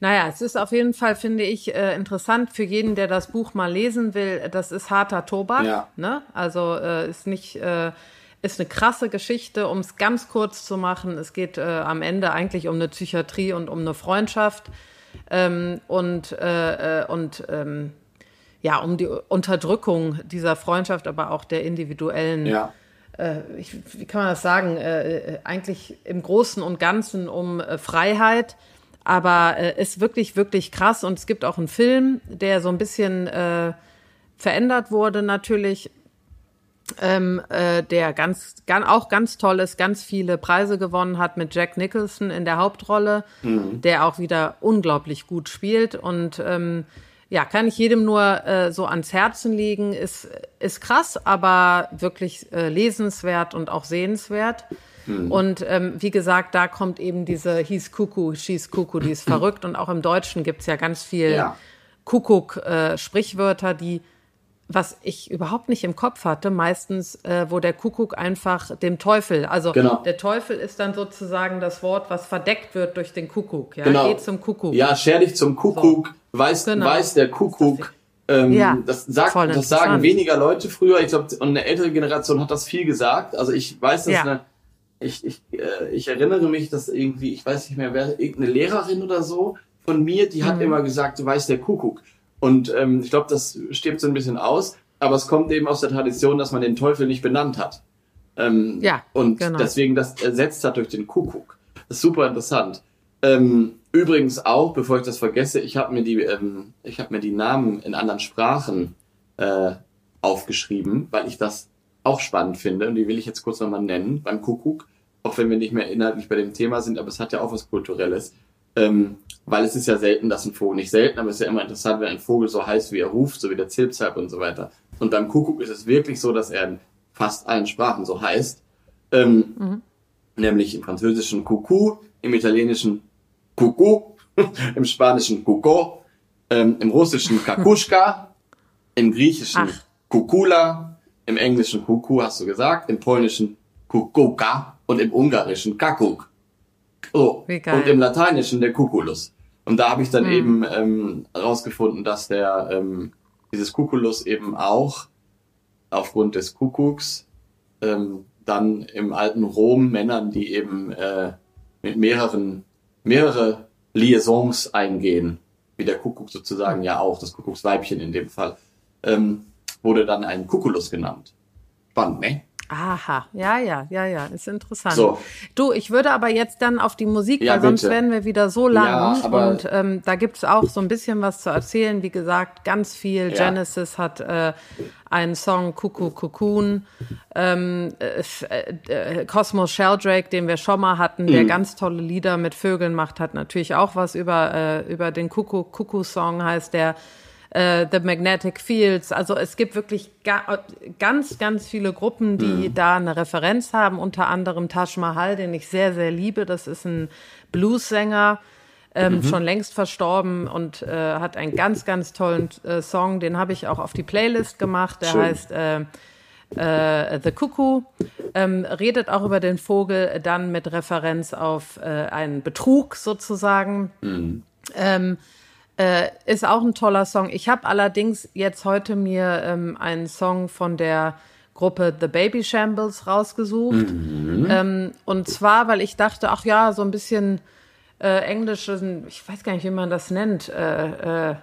Naja, es ist auf jeden Fall, finde ich, äh, interessant für jeden, der das Buch mal lesen will. Das ist harter Tobak. Ja. Ne? Also äh, ist nicht, äh, ist eine krasse Geschichte, um es ganz kurz zu machen. Es geht äh, am Ende eigentlich um eine Psychiatrie und um eine Freundschaft ähm, und, äh, äh, und ähm, ja, um die Unterdrückung dieser Freundschaft, aber auch der individuellen Ja. äh, ich, wie kann man das sagen, äh, äh, eigentlich im Großen und Ganzen um äh, Freiheit. Aber ist wirklich, wirklich krass. Und es gibt auch einen Film, der so ein bisschen verändert wurde natürlich, ähm, äh, der ganz, ganz, auch ganz toll ist, ganz viele Preise gewonnen hat mit Jack Nicholson in der Hauptrolle, der auch wieder unglaublich gut spielt. Und ähm, ja, kann ich jedem nur äh, so ans Herzen legen. Ist, ist krass, aber wirklich äh, lesenswert und auch sehenswert. Und ähm, wie gesagt, da kommt eben diese He's Kuckuck, She's Kuckuck, die ist (clears throat) verrückt. Und auch im Deutschen gibt's ja ganz viel Ja. Kuckuck-Sprichwörter, die, was ich überhaupt nicht im Kopf hatte, meistens, äh, wo der Kuckuck einfach dem Teufel, also Genau. der Teufel ist dann sozusagen das Wort, was verdeckt wird durch den Kuckuck. Ja, Genau. geht zum Kuckuck. Ja, scher dich zum Kuckuck, weiß, Genau. weiß der Kuckuck. Ähm, Ja, das, sagt, das sagen weniger Leute früher. Ich glaube, und eine ältere Generation hat das viel gesagt. Also ich weiß, dass Ja. eine, ich, ich, äh, ich erinnere mich, dass irgendwie, ich weiß nicht mehr, wer, irgendeine Lehrerin oder so von mir, die Mhm. hat immer gesagt, du weißt der Kuckuck. Und ähm, ich glaube, das stirbt so ein bisschen aus. Aber es kommt eben aus der Tradition, dass man den Teufel nicht benannt hat. Ähm, Ja, und genau. deswegen das ersetzt hat durch den Kuckuck. Das ist super interessant. Ähm, übrigens auch, bevor ich das vergesse, ich habe mir die, ähm, ich habe mir die Namen in anderen Sprachen äh, aufgeschrieben, weil ich das auch spannend finde und die will ich jetzt kurz nochmal nennen beim Kuckuck. auch wenn wir nicht mehr inhaltlich bei dem Thema sind, aber es hat ja auch was Kulturelles. Ähm, weil es ist ja selten, dass ein Vogel, nicht selten, aber es ist ja immer interessant, wenn ein Vogel so heißt, wie er ruft, so wie der Zilpzalp und so weiter. Und beim Kuckuck ist es wirklich so, dass er in fast allen Sprachen so heißt. Ähm, Nämlich im Französischen Coucou, im Italienischen Coucou, (laughs) im Spanischen Cuco, ähm, im Russischen Kakuschka, im Griechischen Ach. Kukula, im Englischen Kuku, hast du gesagt, im Polnischen Kukuka und im Ungarischen Kakuk. Oh, und im Lateinischen der Kukulus. Und da habe ich dann eben ähm, rausgefunden, dass der ähm, dieses Kukulus eben auch aufgrund des Kuckucks ähm, dann im alten Rom Männern, die eben äh, mit mehreren mehrere Liaisons eingehen, wie der Kuckuck sozusagen ja auch, das Kuckucksweibchen in dem Fall, ähm, wurde dann ein Kukulus genannt. Spannend, ne? Aha, ja, ja, ja, ja, ist interessant. So. Du, ich würde aber jetzt dann auf die Musik, Ja, weil sonst bitte. werden wir wieder so lang. Ja, und ähm, da gibt's auch so ein bisschen was zu erzählen. Wie gesagt, ganz viel. Ja. Genesis hat äh, einen Song, Cuckoo Cocoon. Ähm, äh, äh, Cosmos Sheldrake, den wir schon mal hatten, der Mhm. ganz tolle Lieder mit Vögeln macht, hat natürlich auch was über, äh, über den Cuckoo Cuckoo Song heißt der. Äh, The Magnetic Fields. Also es gibt wirklich ga ganz, ganz viele Gruppen, die da eine Referenz haben. Unter anderem Taj Mahal, den ich sehr, sehr liebe. Das ist ein Blues-Sänger, ähm, schon längst verstorben und äh, hat einen ganz, ganz tollen äh, Song. Den habe ich auch auf die Playlist gemacht. Der Schön. heißt äh, äh, The Cuckoo, ähm, redet auch über den Vogel, dann mit Referenz auf äh, einen Betrug sozusagen. Ähm, äh, ist auch ein toller Song. Ich habe allerdings jetzt heute mir ähm, einen Song von der Gruppe The Baby Shambles rausgesucht. Ähm, und zwar, weil ich dachte, ach ja, so ein bisschen äh, englischen, ich weiß gar nicht, wie man das nennt, äh, äh,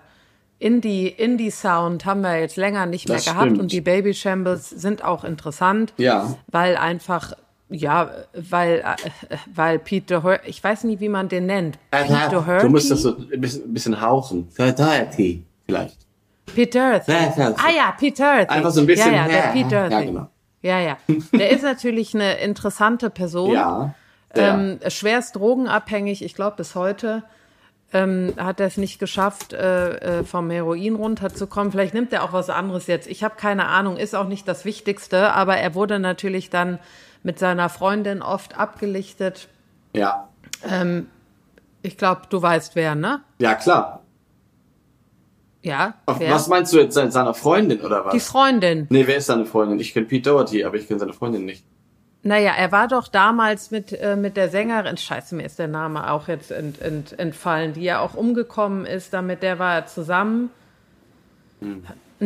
Indie, Indie-Sound haben wir jetzt länger nicht mehr Das gehabt stimmt. und die Baby Shambles sind auch interessant, Ja. weil einfach, ja, weil, äh, weil Pete Doherty, ich weiß nicht, wie man den nennt. Pete Doherty? Du musst das so ein bisschen, ein bisschen hauchen. Society vielleicht. Pete Doherty. Ah ja, Pete Doherty. Einfach so ein bisschen, Ja, ja, der Pete ja, Doherty. genau. Ja, ja. Der ist natürlich eine interessante Person. Ja. Ähm, schwerst drogenabhängig, ich glaube bis heute. Ähm, hat er es nicht geschafft, äh, äh, vom Heroin runterzukommen. Vielleicht nimmt er auch was anderes jetzt. Ich habe keine Ahnung, ist auch nicht das Wichtigste, aber er wurde natürlich dann mit seiner Freundin oft abgelichtet. ja. Ich glaube, du weißt wer, ne? Ja, klar. Ja. Auf, was meinst du jetzt se- seiner Freundin oder was? Die Freundin. nee, wer ist seine Freundin? Ich kenne Pete Doherty, aber ich kenne seine Freundin nicht. Naja, er war doch damals mit, äh, mit der Sängerin, scheiße, mir ist der Name auch jetzt ent, ent, entfallen, die ja auch umgekommen ist, damit der war er zusammen.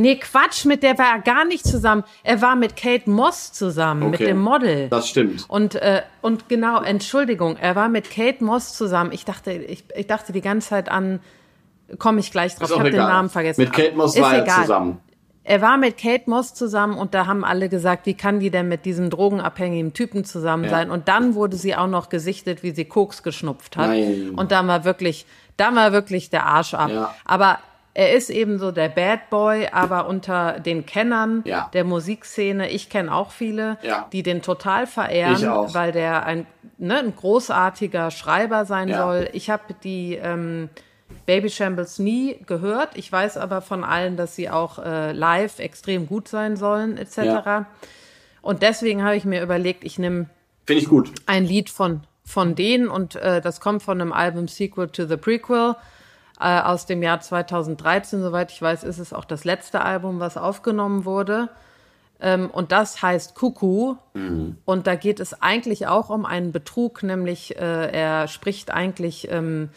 Nee, Quatsch, mit der war er gar nicht zusammen. Er war mit Kate Moss zusammen, mit Okay. dem Model. Das stimmt. Und, äh, und genau, Entschuldigung, er war mit Kate Moss zusammen. Ich dachte, ich, ich dachte die ganze Zeit an, komme ich gleich drauf, ich habe den. Namen vergessen. Mit Kate Moss war er zusammen. Er war mit Kate Moss zusammen und da haben alle gesagt, wie kann die denn mit diesem drogenabhängigen Typen zusammen Ja. sein? Und dann wurde sie auch noch gesichtet, wie sie Koks geschnupft hat. Nein. Und da war wirklich, da war wirklich der Arsch ab. Ja. Aber er ist eben so der Bad Boy, aber unter den Kennern Ja. der Musikszene, ich kenne auch viele, Ja. die den total verehren, weil der ein, ne, ein großartiger Schreiber sein Ja. soll. Ich habe die ähm, Baby Shambles nie gehört. Ich weiß aber von allen, dass sie auch äh, live extrem gut sein sollen, etc. Und deswegen habe ich mir überlegt, ich nehme Finde ich gut. ein Lied von, von denen und äh, das kommt von einem Album Sequel to the Prequel äh, aus dem Jahr 2013. Soweit ich weiß, ist es auch das letzte Album, was aufgenommen wurde. Ähm, und das heißt Kuckuck. Und da geht es eigentlich auch um einen Betrug, nämlich äh, er spricht eigentlich ähm,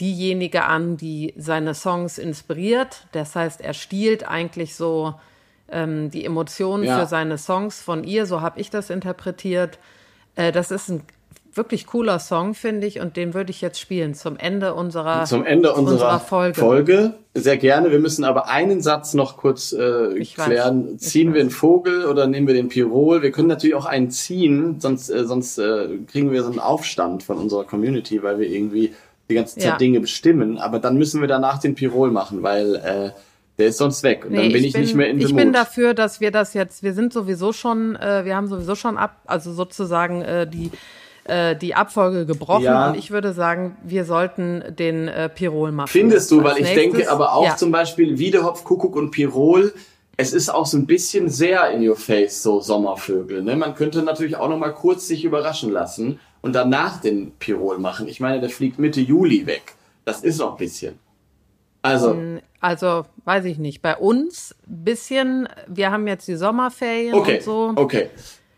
diejenige an, die seine Songs inspiriert. Das heißt, er stiehlt eigentlich so ähm, die Emotionen Ja. für seine Songs von ihr, so habe ich das interpretiert. Äh, das ist ein wirklich cooler Song, finde ich, und den würde ich jetzt spielen zum Ende unserer, Zum Ende unserer, Folge. Folge. Sehr gerne. Wir müssen aber einen Satz noch kurz äh, Ich weiß. klären. Ich Ziehen wir weiß. einen Vogel oder nehmen wir den Pirol? Wir können natürlich auch einen ziehen, sonst, äh, sonst äh, kriegen wir so einen Aufstand von unserer Community, weil wir irgendwie die ganze Zeit Ja. Dinge bestimmen. Aber dann müssen wir danach den Pirol machen, weil äh, der ist sonst weg. Und dann Nee, bin ich, nicht mehr in Ich dem bin Mut. dafür, dass wir das jetzt, wir sind sowieso schon, äh, wir haben sowieso schon ab, also sozusagen äh, die äh, die Abfolge gebrochen Ja. und ich würde sagen, wir sollten den äh, Pirol machen. Findest du, weil ich nächstes- denke aber auch ja. zum Beispiel Wiedehopf, Kuckuck und Pirol, es ist auch so ein bisschen sehr in your face, so Sommervögel. Ne? Man könnte natürlich auch noch mal kurz sich überraschen lassen und danach den Pirol machen. Ich meine, der fliegt Mitte Juli weg. Das ist noch ein bisschen. Also, Also, weiß ich nicht. Bei uns bisschen, wir haben jetzt die Sommerferien okay, und so. okay.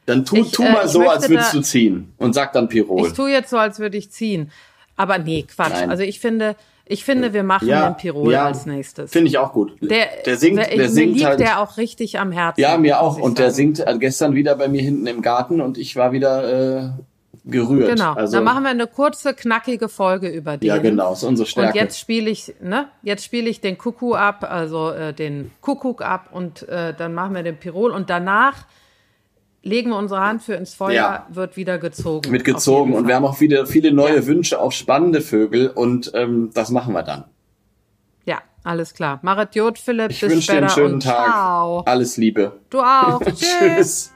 Dann tu, Ich, tu äh, mal ich so, als würdest da- du ziehen und sag dann Pirol. Ich tue jetzt so, als würde ich ziehen. Aber nee, Quatsch. Nein. Also ich finde, ich finde, wir machen ja, den Pirol ja, als nächstes. Finde ich auch gut. Der, der singt, der, der mir singt liegt halt. der auch richtig am Herzen. Ja, mir auch. Und der singt äh, gestern wieder bei mir hinten im Garten und ich war wieder äh, gerührt. Genau. Also, Dann machen wir eine kurze, knackige Folge über den. ja, genau, ist unsere Stärke. Und jetzt spiele ich, ne? Jetzt spiele ich den Kuckuck ab, also äh, den Kuckuck ab und äh, dann machen wir den Pirol und danach legen wir unsere Hand für ins Feuer, Ja. wird wieder gezogen. mit gezogen und wir haben auch wieder viele neue Ja. Wünsche auf spannende Vögel und ähm, das machen wir dann. Ja, alles klar. Machet Jod, Philipp, Ich bis wünsche dir einen später schönen und Tag. ciao. Alles Liebe. Du auch. (laughs) Tschüss.